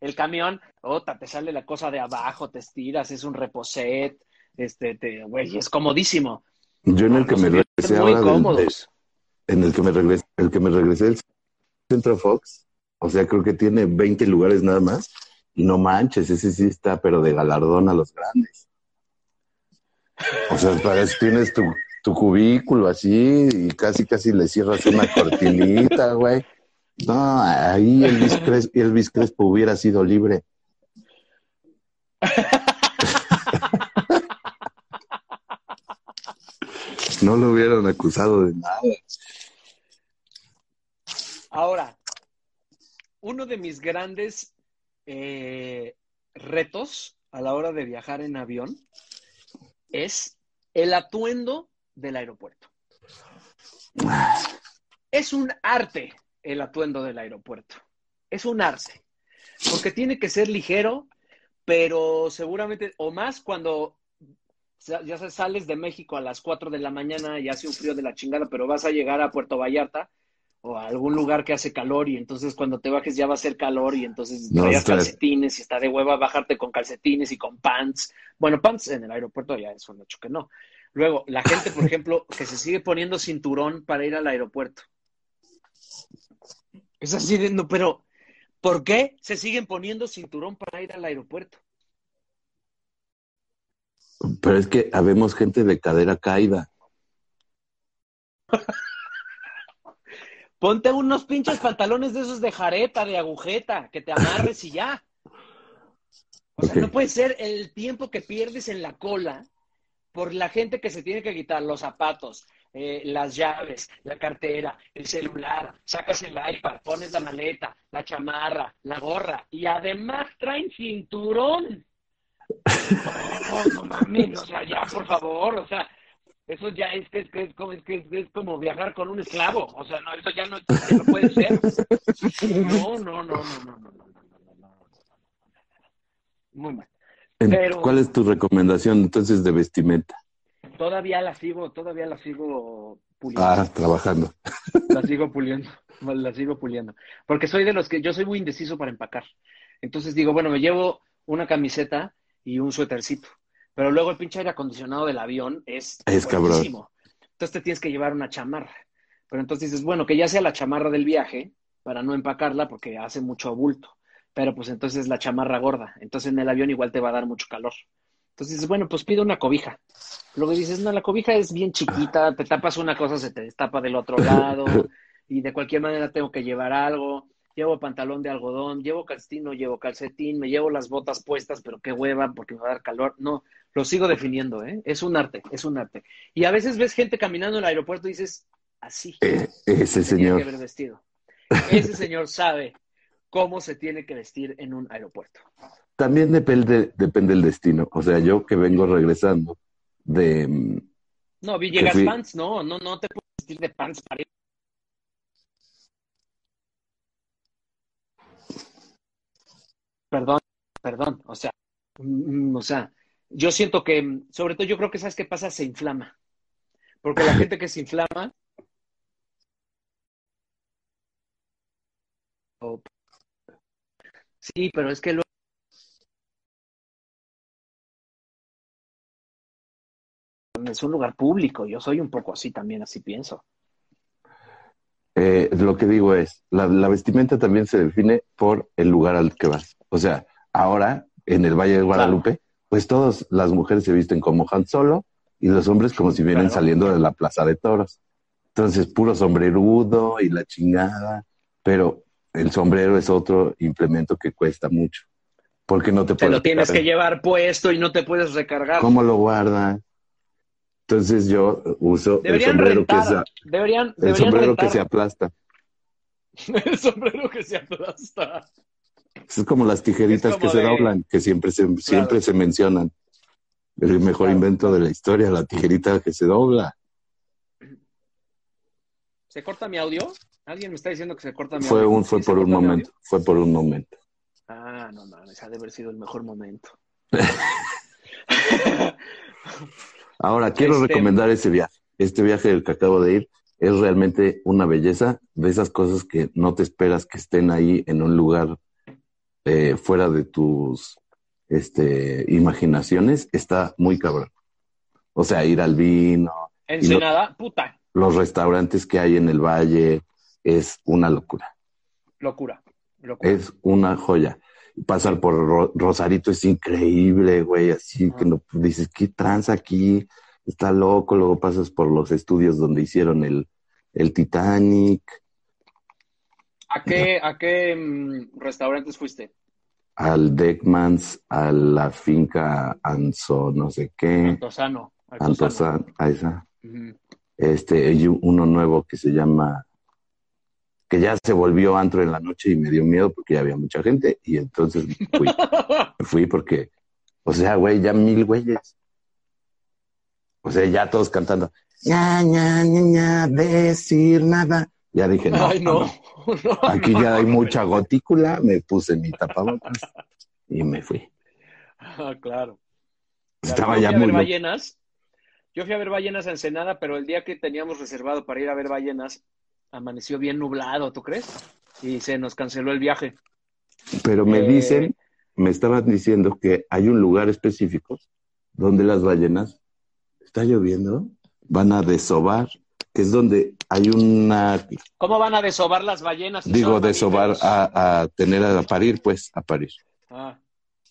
El camión, ota, te sale la cosa de abajo, te estiras, es un reposet, este, te, güey, es comodísimo. Yo en el que me regresé ahora del- en el que me regresé, el que me regresé del Centro Fox, o sea, creo que tiene 20 lugares nada más, y no manches, ese sí está, pero de galardón a los grandes. O sea, tienes tu, tu cubículo así y casi casi le cierras una cortinita, güey. No, ahí Elvis Crespo, Elvis Crespo hubiera sido libre. No lo hubieran acusado de nada. Ahora, uno de mis grandes eh, retos a la hora de viajar en avión es el atuendo del aeropuerto. Es un arte el atuendo del aeropuerto. Es un arte. Porque tiene que ser ligero, pero seguramente, o más cuando ya sales de México a las 4 de la mañana y hace un frío de la chingada, pero vas a llegar a Puerto Vallarta o a algún lugar que hace calor y entonces cuando te bajes ya va a hacer calor y entonces No, traías calcetines y está de hueva bajarte con calcetines y con pants. Bueno, pants en el aeropuerto ya es un hecho que no. Luego, la gente, por ejemplo, (laughs) que se sigue poniendo cinturón para ir al aeropuerto. Es así de, no, pero ¿por qué se siguen poniendo cinturón para ir al aeropuerto? Pero es que habemos gente de cadera caída. (laughs) Ponte unos pinches pantalones de esos de jareta, de agujeta, que te amarres y ya. O sea, no puede ser el tiempo que pierdes en la cola por la gente que se tiene que quitar los zapatos, eh, las llaves, la cartera, el celular, sacas el iPad, pones la maleta, la chamarra, la gorra y además traen cinturón. (laughs) No, no mames, o sea, ya, por favor, o sea, eso ya es que es, que es, como, es, que es, como viajar con un esclavo. O sea, no, eso ya no, ya no puede ser. No, no, no, no, no, no, no, Muy mal. Pero, ¿Cuál es tu recomendación entonces de vestimenta? Todavía la sigo, todavía la sigo puliendo. Ah, trabajando. (laughs) La sigo puliendo, la sigo puliendo. Porque soy de los que, yo soy muy indeciso para empacar. Entonces digo, bueno, me llevo una camiseta y un suétercito pero luego el pinche aire acondicionado del avión es, Es cabrón. Entonces te tienes que llevar una chamarra. Pero entonces dices, bueno, que ya sea la chamarra del viaje, para no empacarla, porque hace mucho bulto. Pero pues entonces la chamarra gorda. Entonces en el avión igual te va a dar mucho calor. Entonces dices, bueno, pues pido una cobija. Luego dices, no, la cobija es bien chiquita, te tapas una cosa, se te destapa del otro lado, (laughs) y de cualquier manera tengo que llevar algo. Llevo pantalón de algodón, llevo calcetín, no llevo calcetín, me llevo las botas puestas, pero qué hueva, porque me va a dar calor. No, lo sigo definiendo, ¿eh? Es un arte, es un arte. Y a veces ves gente caminando en el aeropuerto y dices, así Eh, ese señor. que haber vestido. Ese señor sabe cómo se tiene que vestir en un aeropuerto. También depende, depende del destino. O sea, yo que vengo regresando de... mm, No, vi Que llegas fui- pants, no, no, no te puedes vestir de pants para ir. Perdón, perdón, o sea, mm, o sea, yo siento que, mm, sobre todo yo creo que sabes qué pasa, se inflama. Porque la (laughs) gente que se inflama, sí, pero es que luego es un lugar público, yo soy un poco así también, así pienso. Eh, lo que digo es, la, la vestimenta también se define por el lugar al que vas. O sea, ahora en el Valle de Guadalupe, pues todas las mujeres se visten como Han Solo y los hombres como si vienen Claro. saliendo de la Plaza de Toros. Entonces, puro sombrerudo y la chingada, pero el sombrero es otro implemento que cuesta mucho. Porque no te Te puedes lo tienes que llevar puesto y no te puedes recargar. ¿Cómo lo guardas? Entonces yo uso el sombrero que se, Deberían, el deberían sombrero rentar que se aplasta. (laughs) el sombrero que se aplasta. Es como las tijeritas como que se doblan, que siempre se, siempre se mencionan. El mejor Claro. invento de la historia, la tijerita que se dobla. ¿Se corta mi audio? Alguien me está diciendo que se corta mi Fue audio. un, fue ¿Sí se por un momento, fue por un momento. Ah, no mames, ha de haber sido el mejor momento. (laughs) Ahora, quiero Este- recomendar ese viaje. Este viaje del que acabo de ir es realmente una belleza de esas cosas que no te esperas que estén ahí en un lugar eh, fuera de tus este, imaginaciones. Está muy cabrón. O sea, ir al vino, Ensenada, puta, los restaurantes que hay en el valle, es una locura. locura. locura. Es una joya. Pasar por Ro- Rosarito es increíble, güey, así que no dices, ¿qué tranza aquí? Está loco, luego pasas por los estudios donde hicieron el, el Titanic, ¿A qué, a qué mm, restaurantes fuiste? al Deckmans, a la finca Anso, no sé qué, Antosano. Antosan, a esa. Ujú. Este, hay uno nuevo que se llama, que ya se volvió antro en la noche y me dio miedo porque ya había mucha gente y entonces fui. Me fui porque, o sea, güey, ya mil güeyes. O sea, ya todos cantando, ña, ña, ña, ña, decir nada. Ya dije, no, Ay, no. no, aquí ya hay mucha gotícula, me puse mi tapabocas y me fui. Ah, claro. Estaba ya muy ballenas. Yo fui a ver ballenas a Ensenada, pero el día que teníamos reservado para ir a ver ballenas, amaneció bien nublado, ¿tú crees? Y se nos canceló el viaje. Pero me Eh, dicen, me estaban diciendo que hay un lugar específico donde las ballenas, está lloviendo, van a desovar, que es donde hay una, ¿Cómo van a desovar las ballenas? si digo, desovar a, a tener a parir, pues, a parir. Ah,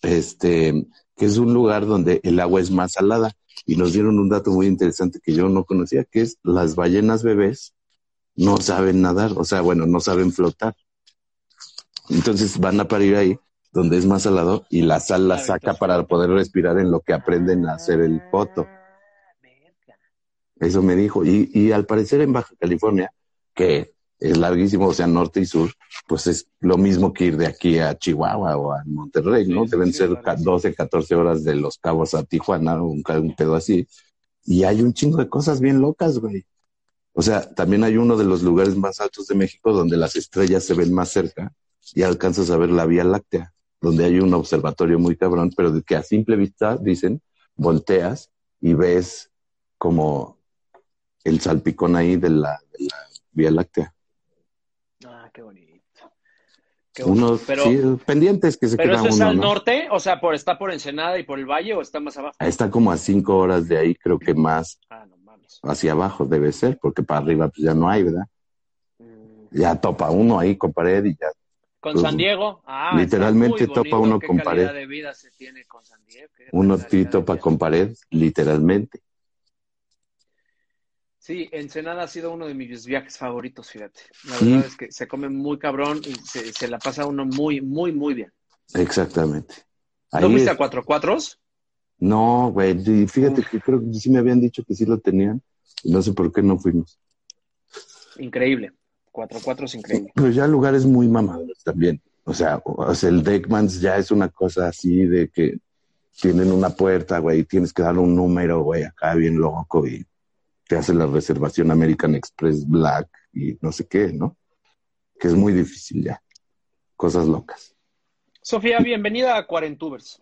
este, que es un lugar donde el agua es más salada. Y nos dieron un dato muy interesante que yo no conocía, que es las ballenas bebés no saben nadar, o sea, bueno, no saben flotar. Entonces van a parir ahí, donde es más salado, y la sal la saca para poder respirar en lo que aprenden a hacer el poto. Ah, verga. Eso me dijo. Y, y al parecer en Baja California, que es larguísimo, o sea, norte y sur, pues es lo mismo que ir de aquí a Chihuahua o a Monterrey, ¿no? Sí, Deben sí, ser es ca- larguísimo. 12, 14 horas de Los Cabos a Tijuana, un, un pedo así. Y hay un chingo de cosas bien locas, güey. O sea, también hay uno de los lugares más altos de México donde las estrellas se ven más cerca y alcanzas a ver la Vía Láctea. donde hay un observatorio muy cabrón, pero de que a simple vista, dicen, volteas y ves como el salpicón ahí de la, de la Vía Láctea. Ah, qué bonito. Unos pendientes que se ¿Pero queda eso es al ¿no? norte? O sea, por, ¿está por Ensenada y por el Valle o está más abajo? Está como a cinco horas de ahí, creo que más Ah, no. Hacia abajo debe ser, porque para arriba pues ya no hay, ¿verdad? Ya topa uno ahí con pared y ya. ¿Con Pues, San Diego? Ah, literalmente topa uno ¿Qué con pared. de vida se tiene con San Diego? ¿Qué Uno topa con pared, literalmente. Sí, Ensenada ha sido uno de mis viajes favoritos, fíjate. La Sí. verdad es que se come muy cabrón y se, se la pasa uno muy, muy, muy bien. Exactamente. ¿No Ahí fuiste es- a Cuatro Cuatros? No, güey, y fíjate que creo que sí me habían dicho que sí lo tenían. No sé por qué no fuimos. Increíble. Cuatro Cuatros, increíble. Pero ya lugares muy mamados también. O sea, o sea, el Deckmans ya es una cosa así de que tienen una puerta, güey, y tienes que dar un número, güey, acá bien loco y te hace la reservación American Express Black y no sé qué, ¿no? Que es muy difícil ya. Cosas locas. Sofía, bienvenida a Cuarentubers,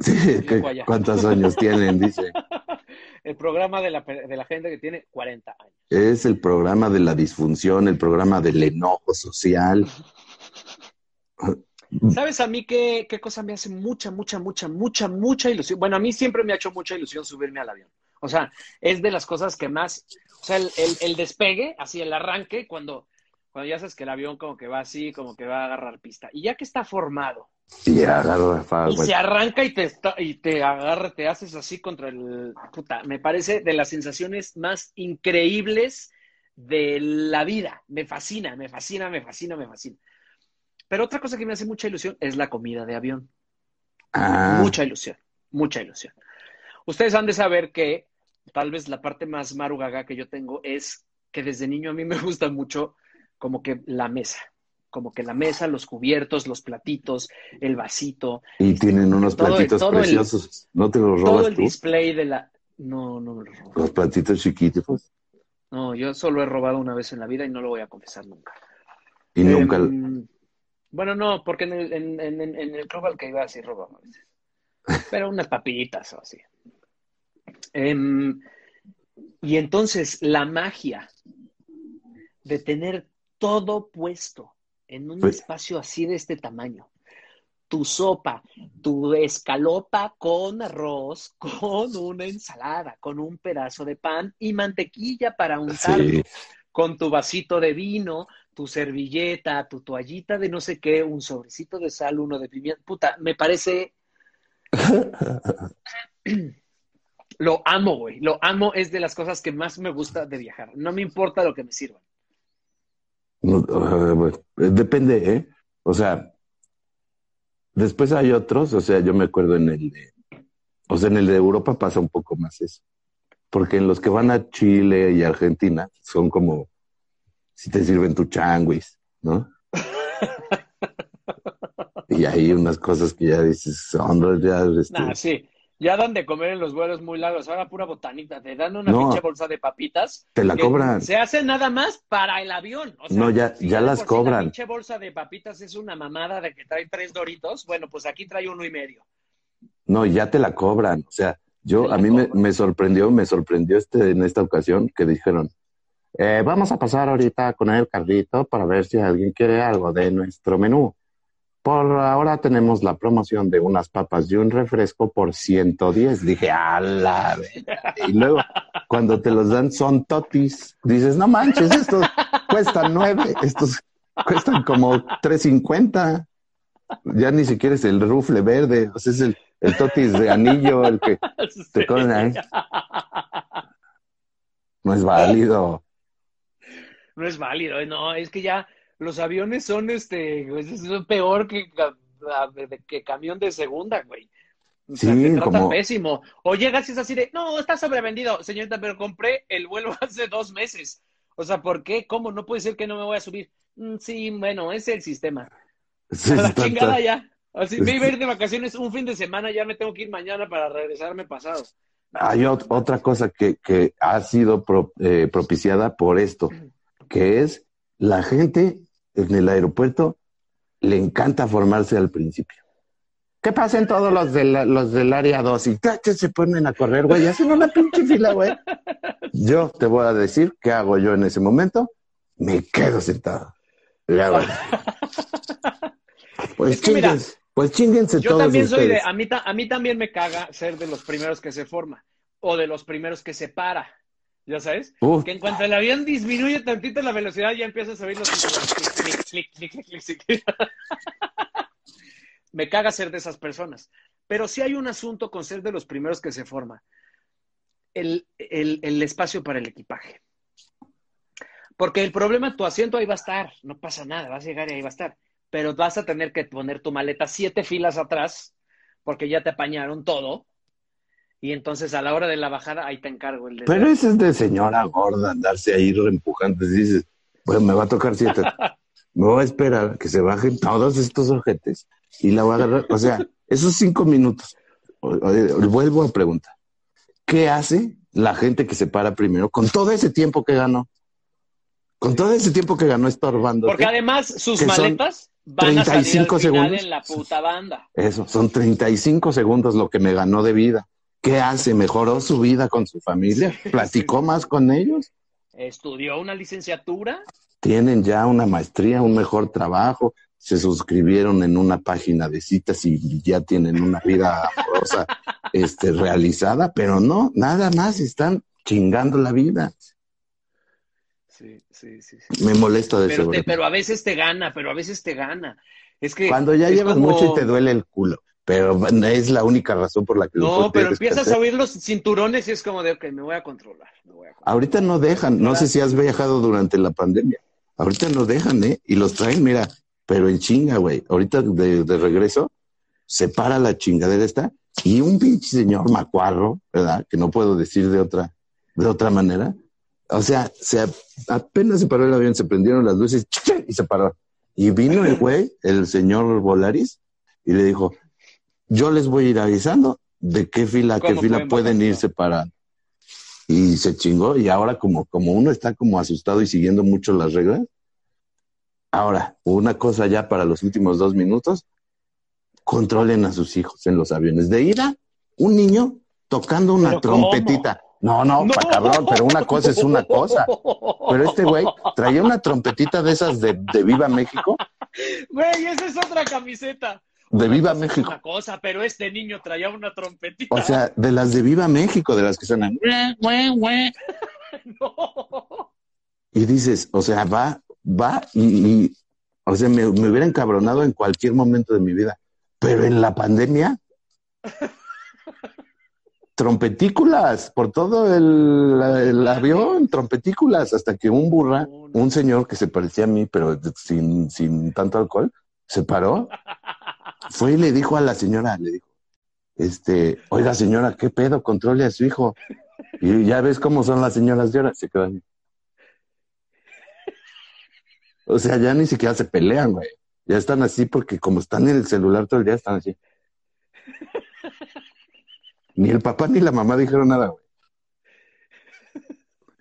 Sí. ¿cuántos años tienen? Dice. (laughs) el programa de la, de la gente que tiene 40 años. Es el programa de la disfunción, el programa del enojo social. (laughs) ¿Sabes a mí qué, qué cosa me hace mucha, mucha, mucha, mucha, mucha ilusión? Bueno, a mí siempre me ha hecho mucha ilusión subirme al avión. O sea, es de las cosas que más, o sea, el, el- el despegue, así el arranque, cuando, cuando ya sabes que el avión como que va así, como que va a agarrar pista. Y ya que está formado, Y agarra y se arranca y te, está- y te agarra, te haces así contra el... Puta, me parece de las sensaciones más increíbles de la vida. Me fascina, me fascina, me fascina, me fascina. Pero otra cosa que me hace mucha ilusión es la comida de avión. Ah, Mucha ilusión, mucha ilusión. Ustedes han de saber que tal vez la parte más marugaga que yo tengo es que desde niño a mí me gusta mucho como que la mesa, como que la mesa, los cubiertos, los platitos, el vasito, y tienen unos todo el- platitos todo el- preciosos. ¿No te los todo robas el tú? display de la... No, no me lo robo. Los platitos chiquitos. No, yo solo he robado una vez en la vida y no lo voy a confesar nunca. Y nunca. Em, bueno, no, porque en el, en, en- en- el club al que iba así robaba a veces. (laughs) Pero unas papitas o así. Em, y entonces la magia de tener todo puesto en un Pues- espacio así de este tamaño. Tu sopa, tu escalopa con arroz, (laughs) con una ensalada, con un pedazo de pan y mantequilla para untar Sí. con tu vasito de vino, tu servilleta, tu toallita de no sé qué, un sobrecito de sal, uno de pimienta. Puta, me parece. (laughs) (clears throat) Lo amo, güey. Lo amo. Es de las cosas que más me gusta de viajar. No me importa lo que me sirvan. No, bueno, depende, ¿eh? O sea, después hay otros, o sea, yo me acuerdo en el de, o sea, en el de Europa pasa un poco más eso. Porque en los que van a Chile y Argentina son como, si te sirven tu changuis, ¿no? (laughs) Y hay unas cosas que ya dices, onda, ya, este, Nah, sí. Ya dan de comer en los vuelos muy largos. Ahora pura botanita. Te dan una No. pinche bolsa de papitas. te la cobran. Se hace nada más para el avión. O sea, No, ya- si ya de las por sí La cobran. pinche bolsa de papitas es una mamada de que trae tres doritos. Bueno, pues aquí trae uno y medio. No, ya te la cobran. O sea, yo, a mí me, me sorprendió, me sorprendió este, en esta ocasión que dijeron, eh, vamos a pasar ahorita con el carrito para ver si alguien quiere algo de nuestro menú. Por ahora tenemos la promoción de unas papas y un refresco por 110. Dije, a la verga". Y luego, cuando te los dan, son totis. Dices, no manches, estos cuestan nueve, estos cuestan como 3.50. Ya ni siquiera es el rufle verde, o sea, es el, el totis de anillo el que (laughs) te cobran ahí. No es válido. No es válido, ¿eh? no, es que ya los aviones son este, pues, es peor que, que camión de segunda, güey. O sea, Sí, te tratan como- pésimo. O llegas y es así de, no, está sobrevendido, señorita, pero compré el vuelo (laughs) hace dos meses. O sea, ¿por qué? ¿Cómo? No puede ser que no me voy a subir. "Mm, sí, bueno, es el sistema. Sí, A la chingada ya. Así me iba a ir de vacaciones un fin de semana, ya me tengo que ir mañana para regresarme pasado. Hay ot- otra cosa que, que ha sido pro- eh, propiciada por esto, que es la gente en el aeropuerto le encanta formarse al principio. ¿Qué pasen todos los, de los del área 2? Y se ponen a correr, güey, hacen una pinche fila, güey. Yo te voy a decir qué hago yo en ese momento. Me quedo sentado. Le hago. (laughs) Pues chinguense, pues chinguense yo también soy de, a mí, a mí también me caga ser de los primeros que se forma o de los primeros que se para. ¿Ya sabes? Que en cuanto el avión disminuye tantito la velocidad, ya empiezas a oír los (laughs) (laughs) Me caga ser de esas personas. Pero sí hay un asunto con ser de los primeros que se forma. El, el espacio para el equipaje. Porque el problema, tu asiento ahí va a estar, no pasa nada, vas a llegar y ahí va a estar. Pero vas a tener que poner tu maleta siete filas atrás, porque ya te apañaron todo, y entonces a la hora de la bajada ahí te encargo el de... Pero ese es de señora gorda, andarse ahí empujando. Dices, pues me va a tocar siete. (laughs) me voy a esperar que se bajen todos estos objetos y la voy a agarrar. O sea, esos cinco minutos. Vuelvo a preguntar. ¿Qué hace la gente que se para primero con todo ese tiempo que ganó? Con todo ese tiempo que ganó estorbando. Porque además sus maletas van a salir al segundos. en la puta banda. Eso, son 35 segundos lo que me ganó de vida. ¿Qué hace? ¿Mejoró su vida con su familia? ¿Platicó más con ellos? ¿Estudió una licenciatura? Tienen ya una maestría, un mejor trabajo, se suscribieron en una página de citas y ya tienen una vida amorosa (laughs) este, realizada, pero no, nada más, están chingando la vida. Sí, sí, sí. Me molesta de pero, pero a veces te gana, pero a veces te gana. Es que cuando ya llevas mucho y te duele el culo pero es la única razón por la que no pero empiezas a oír los cinturones y es como de ok me voy a controlar, ahorita no dejan no sé si has viajado durante la pandemia. Ahorita no dejan eh y los traen mira pero en chinga güey. Ahorita de, regreso se para la chingadera esta y un pinche señor macuarro verdad que no puedo decir de otra de otra manera. O sea se apenas se paró el avión se prendieron las luces y se paró. Y vino el güey el señor Volaris y le dijo yo les voy a ir avisando de qué fila, qué fila pueden ir separando. Y se chingó, y ahora como, como uno está como asustado y siguiendo mucho las reglas, ahora, una cosa ya para los últimos dos minutos, controlen a sus hijos en los aviones. De ida, un niño tocando una trompetita. No, no, no. cabrón, pero una cosa es una cosa. Pero este güey traía una trompetita de esas de, de Viva México. Güey, esa es otra camiseta de Viva México. Una cosa, pero este niño traía una trompetita. O sea, de las de Viva México, de las que suenan. (laughs) no. (laughs) Y dices, o sea, va, va y, o sea, me, hubiera encabronado en cualquier momento de mi vida. Pero en la pandemia, (laughs) trompetículas por todo el, el, avión, trompetículas, hasta que un burra, un señor que se parecía a mí, pero sin, sin tanto alcohol, se paró fue y le dijo a la señora, le dijo, este, oiga señora, ¿qué pedo? Controle a su hijo. Y ya ves cómo son las señoras de ahora, se quedan. O sea, ya ni siquiera se pelean, güey. Ya están así porque como están en el celular todo el día, están así. Ni el papá ni la mamá dijeron nada, güey.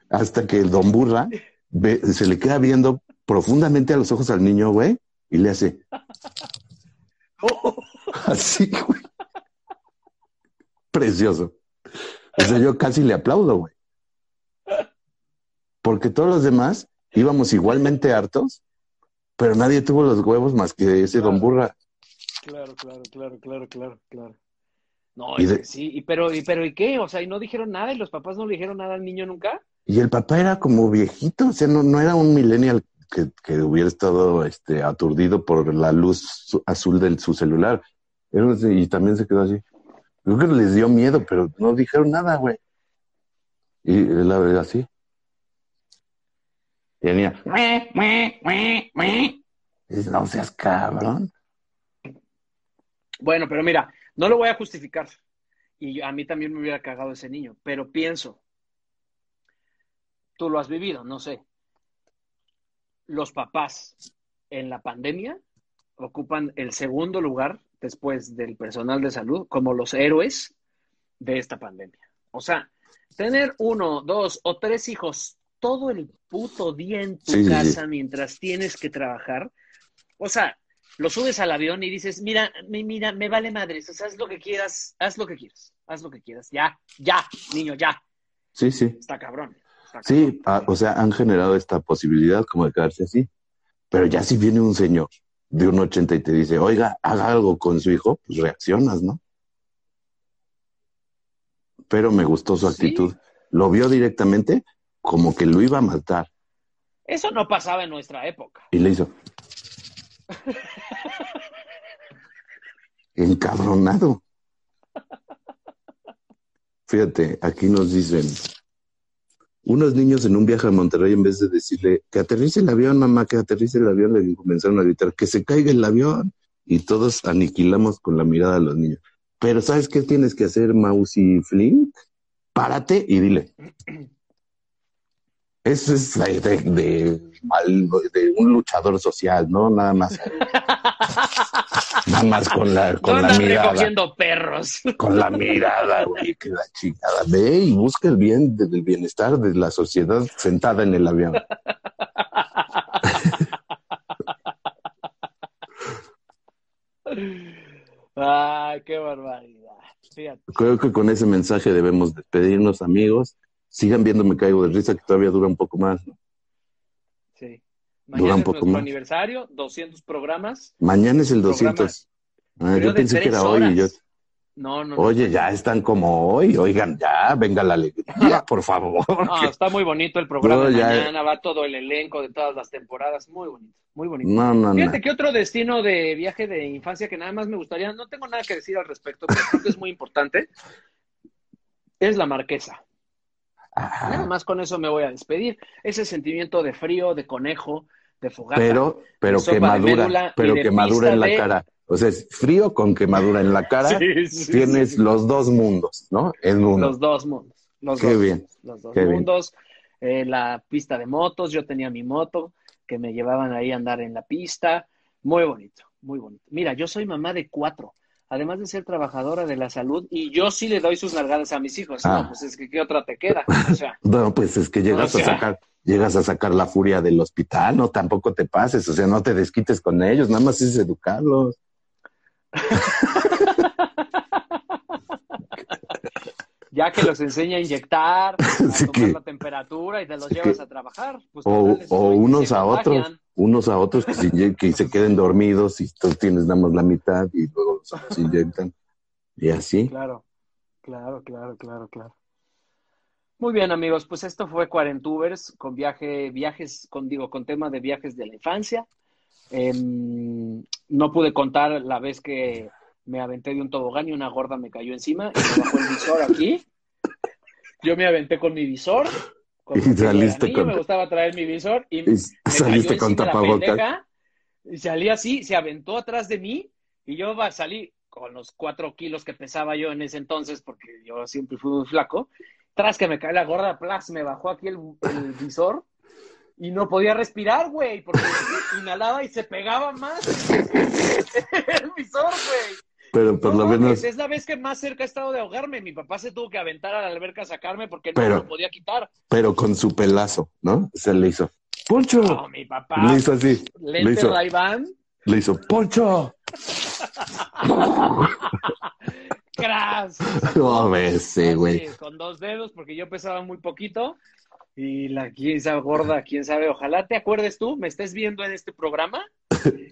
Hasta que el don Burra se le queda viendo profundamente a los ojos al niño, güey, y le hace. (laughs) Así, güey. Precioso. O sea, yo casi le aplaudo, güey. Porque todos los demás íbamos igualmente hartos, pero nadie tuvo los huevos más que ese don Burra. Claro, claro, claro, claro, claro, claro. No, sí, y pero, y pero, ¿y qué? O sea, y no dijeron nada, y los papás no le dijeron nada al niño nunca. Y el papá era como viejito, o sea, no, no era un millennial que, hubiera estado este, aturdido por la luz azul de su celular. Y también se quedó así. Creo que les dio miedo, pero no dijeron nada, güey. Y la verdad, así. Tenía. no seas cabrón. Bueno, pero mira, no lo voy a justificar. Y a mí también me hubiera cagado ese niño, pero pienso, tú lo has vivido, no sé los papás en la pandemia ocupan el segundo lugar después del personal de salud como los héroes de esta pandemia. O sea, tener uno, dos o tres hijos todo el puto día en tu casa mientras tienes que trabajar. O sea, lo subes al avión y dices, mira, mi- mira, me vale madres, o sea, haz lo que quieras, haz lo que quieras, haz lo que quieras, ya, ya, niño, ya, Sí, sí. está cabrón. Sí, ah, o sea, han generado esta posibilidad como de quedarse así. Pero ya si viene un señor de un 80 y te dice, oiga, haga algo con su hijo, pues reaccionas, ¿no? Pero me gustó su Sí. actitud. Lo vio directamente como que lo iba a matar Eso no pasaba en nuestra época. y le hizo. Encabronado. (laughs) Fíjate, aquí nos dicen, unos niños en un viaje a Monterrey, en vez de decirle que aterrice el avión, mamá, que aterrice el avión, le comenzaron a gritar que se caiga el avión. Y todos aniquilamos con la mirada a los niños. Pero ¿sabes qué tienes que hacer, Mousy Flink? Párate y dile. (clears throat) Eso es de, de- de un luchador social, ¿no? Nada más. Nada más con la, con no la mirada recogiendo perros. con la mirada, güey, que la chingada. Ve y busca el bien del bienestar de la sociedad sentada en el avión. Ay, qué barbaridad. Fíjate. Creo que con ese mensaje debemos despedirnos, amigos. Sigan viendo Me Caigo de Risa, que todavía dura un poco más. ¿no? Sí. Dura un es poco nuestro más. aniversario, 200 programas. Mañana es el Programa, 200. Ah, yo pensé que era hoy. yo-. No, no, no. Oye, ya están como hoy. Oigan, ya, venga la alegría, (laughs) por favor. No, (laughs) está muy bonito el programa. No, ya- Mañana va todo el elenco de todas las temporadas. Muy bonito, muy bonito. No, no, no. Fíjate que otro destino de viaje de infancia que nada más me gustaría, no tengo nada que decir al respecto, pero creo que es muy importante, es la marquesa. Nada Ajá. más con eso me voy a despedir. Ese sentimiento de frío, de conejo, de fogata. Pero, pero médula y pero de quemadura pista en la de- cara. O sea, es frío con quemadura en la (laughs) cara. Sí, sí, Tienes sí, los dos mundos, ¿no? En uno. Los dos mundos. Los Qué dos, bien, Los dos qué mundos. Eh, la pista de motos, yo tenía mi moto, que me llevaban ahí a andar en la pista. Muy bonito, muy bonito. Mira, yo soy mamá de cuatro, además de ser trabajadora de la salud, y yo sí le doy sus nalgadas a mis hijos. Ah. No, pues es que ¿qué otra te queda? O sea, (laughs) No, pues es que llegas O sea- a sacar, llegas a sacar la furia del hospital, no tampoco te pases, o sea, no te desquites con ellos, nada más es educarlos. (laughs) ya que los enseña a inyectar, (laughs) a tomar que- la temperatura y te los llevas que- a trabajar. Pues, O, o unos a otros. Unos a otros que se, que se queden dormidos y tú tienes nada más la mitad y luego se inyectan. Y así. Claro, claro, claro, claro, claro. Muy bien, amigos, pues esto fue Cuarentubers con viaje, viajes, con digo, con tema de viajes de la infancia. Em, no pude contar la vez que me aventé de un tobogán y una gorda me cayó encima y me bajó el visor aquí. Yo me aventé con mi visor. Y saliste con- me gustaba traer mi visor y Y me saliste con tapabocas. y salí así, se aventó atrás de mí y yo salí con los cuatro kilos que pesaba yo en ese entonces, porque yo siempre fui muy flaco. Tras que me cae la gorda, plas, me bajó aquí el, el visor y no podía respirar, güey, porque (laughs) inhalaba y se pegaba más (laughs) el visor, güey. Pero por No lo mames, menos, Es la vez que más cerca he estado de ahogarme. Mi papá se tuvo que aventar a la alberca a sacarme porque no lo podía quitar. pero con su pelazo, ¿no? Se le hizo. ¡Poncho! No, mi papá. Le hizo así. Le Lente hizo, Ray-Ban. le hizo, ¡Poncho! (laughs) ¡Cras! No, ese, güey. Con dos dedos, porque yo pesaba muy poquito. Y la quién sabe gorda, quién sabe. Ojalá te acuerdes tú, me estés viendo en este programa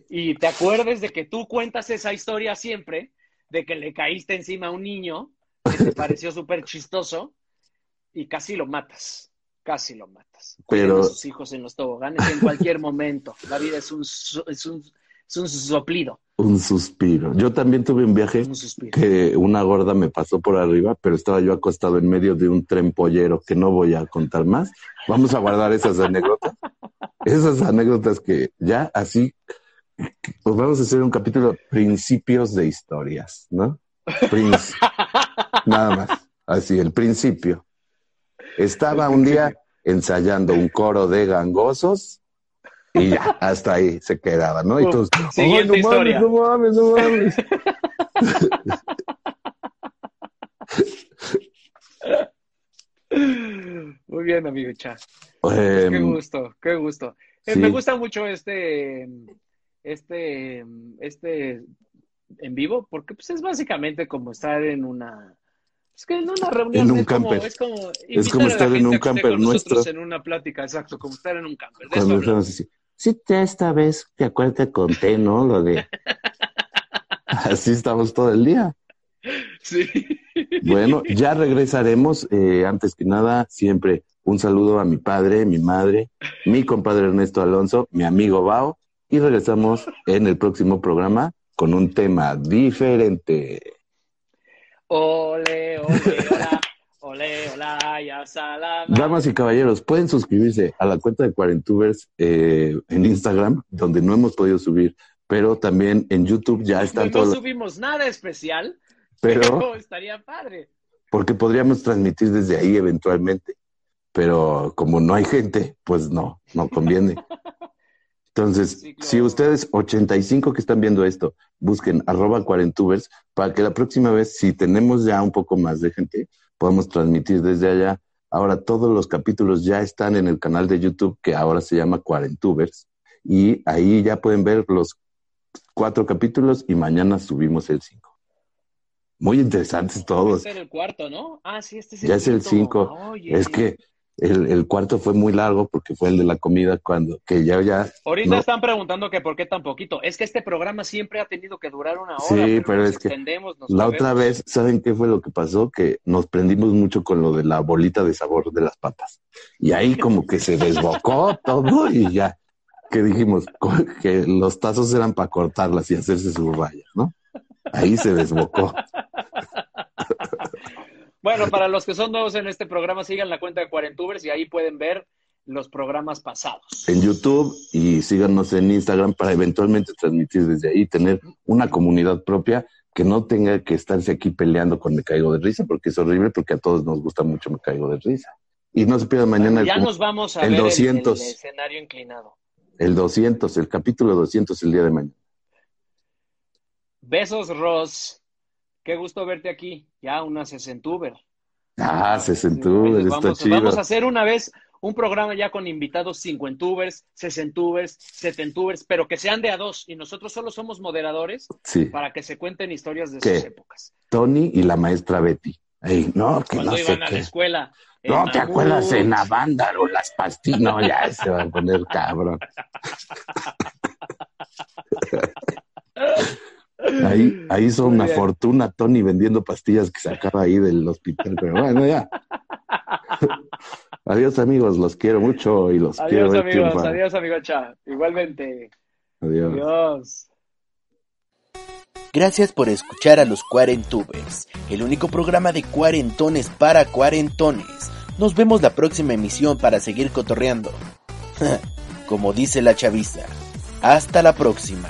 y te acuerdes de que tú cuentas esa historia siempre, de que le caíste encima a un niño que te pareció súper chistoso y casi lo matas. Casi lo matas. Pero- a sus hijos en los toboganes en cualquier momento. La vida es un, es un, es un soplido, Un suspiro. Yo también tuve un viaje un que una gorda me pasó por arriba, pero estaba yo acostado en medio de un tren pollero que no voy a contar más. Vamos a guardar esas anécdotas. Esas anécdotas que ya así, pues vamos a hacer un capítulo principios de historias, ¿no? (laughs) Nada más. Así, el principio. Estaba un día ensayando un coro de gangosos y ya, hasta ahí se quedaba, ¿no? Y todos, "Ay, no mames, historia". no mames, no mames. (laughs) Muy bien, amigo Cha. Pues qué Em, gusto, qué gusto. Eh, sí. Me gusta mucho este, este, este en vivo, porque pues es básicamente como estar en una es que en una reunión En un es, como, es como Es como estar en un camper nuestro. en una plática, exacto, como estar en un camper. De eso sí, ya esta vez, te acuerdas que conté, ¿no? Lo de... (laughs) Así estamos todo el día. Sí. Bueno, ya regresaremos. Eh, antes que nada, siempre un saludo a mi padre, mi madre, mi compadre Ernesto Alonso, mi amigo Bao, y regresamos en el próximo programa con un tema diferente. Ole, ole, hola, ole, hola, ya salama. Damas y caballeros, pueden suscribirse a la cuenta de Cuarentubers eh, en Instagram, donde no hemos podido subir, pero también en YouTube ya están no todos. los- subimos nada especial, Pero pero (laughs) estaría padre. porque podríamos transmitir desde ahí eventualmente, pero como no hay gente, pues no, no conviene. (laughs) Entonces, Sí, claro. si ustedes 85 que están viendo esto, busquen arroba cuarentubers para que la próxima vez, si tenemos ya un poco más de gente, podamos transmitir desde allá. Ahora todos los capítulos ya están en el canal de YouTube que ahora se llama Cuarentubers y ahí ya pueden ver los cuatro capítulos y mañana subimos el cinco. Muy interesantes todos. Este era el cuarto, ¿no? Ah, sí, este es Ya es el cinco. Oye. Es que el, el cuarto fue muy largo porque fue el de la comida cuando, que ya, ya, Ahorita no. están preguntando que por qué tan poquito. Es que este programa siempre ha tenido que durar una hora. Sí, pero es que la otra vez, ¿saben qué fue lo que pasó? Que nos prendimos mucho con lo de la bolita de sabor de las papas. Y ahí como que se desbocó (laughs) todo y ya, que dijimos que los tazos eran para cortarlas y hacerse sus rayas, ¿no? Ahí se desbocó. Bueno, para los que son nuevos en este programa, sigan la cuenta de Cuarentubers y ahí pueden ver los programas pasados. en YouTube y síganos en Instagram para eventualmente transmitir desde ahí, tener una comunidad propia que no tenga que estarse aquí peleando con Me Caigo de Risa, porque es horrible, porque a todos nos gusta mucho Me Caigo de Risa. Y no se pierdan mañana el, ya nos vamos a el ver el- 200. El, escenario inclinado. el 200, el capítulo 200 el día de mañana. Besos, Ross. Qué gusto verte aquí. Ya una sesentuber. Ah, sesentubers, está chido. vamos a hacer una vez un programa ya con invitados cincuentubers, sesentubers, setentubers, pero que sean de a dos y nosotros solo somos moderadores Sí, para que se cuenten historias de ¿Qué? sus épocas. Tony y la maestra Betty. Ey, no, que Cuando no sé iban a la qué. escuela. en No, ¿te Mamut. acuerdas en Avándaro, las pastillas? No, ya se va a poner cabrón. (laughs) Ahí, ahí hizo una bien. fortuna Tony vendiendo pastillas que sacaba ahí del hospital, pero bueno, ya. (laughs) Adiós amigos, los quiero mucho y los quiero Adiós, amigos. triunfar. Adiós, amigocha. Igualmente. Adiós. Adiós. Gracias por escuchar a los Cuarentubers, el único programa de cuarentones para cuarentones. Nos vemos la próxima emisión para seguir cotorreando. (laughs) Como dice la chaviza. Hasta la próxima.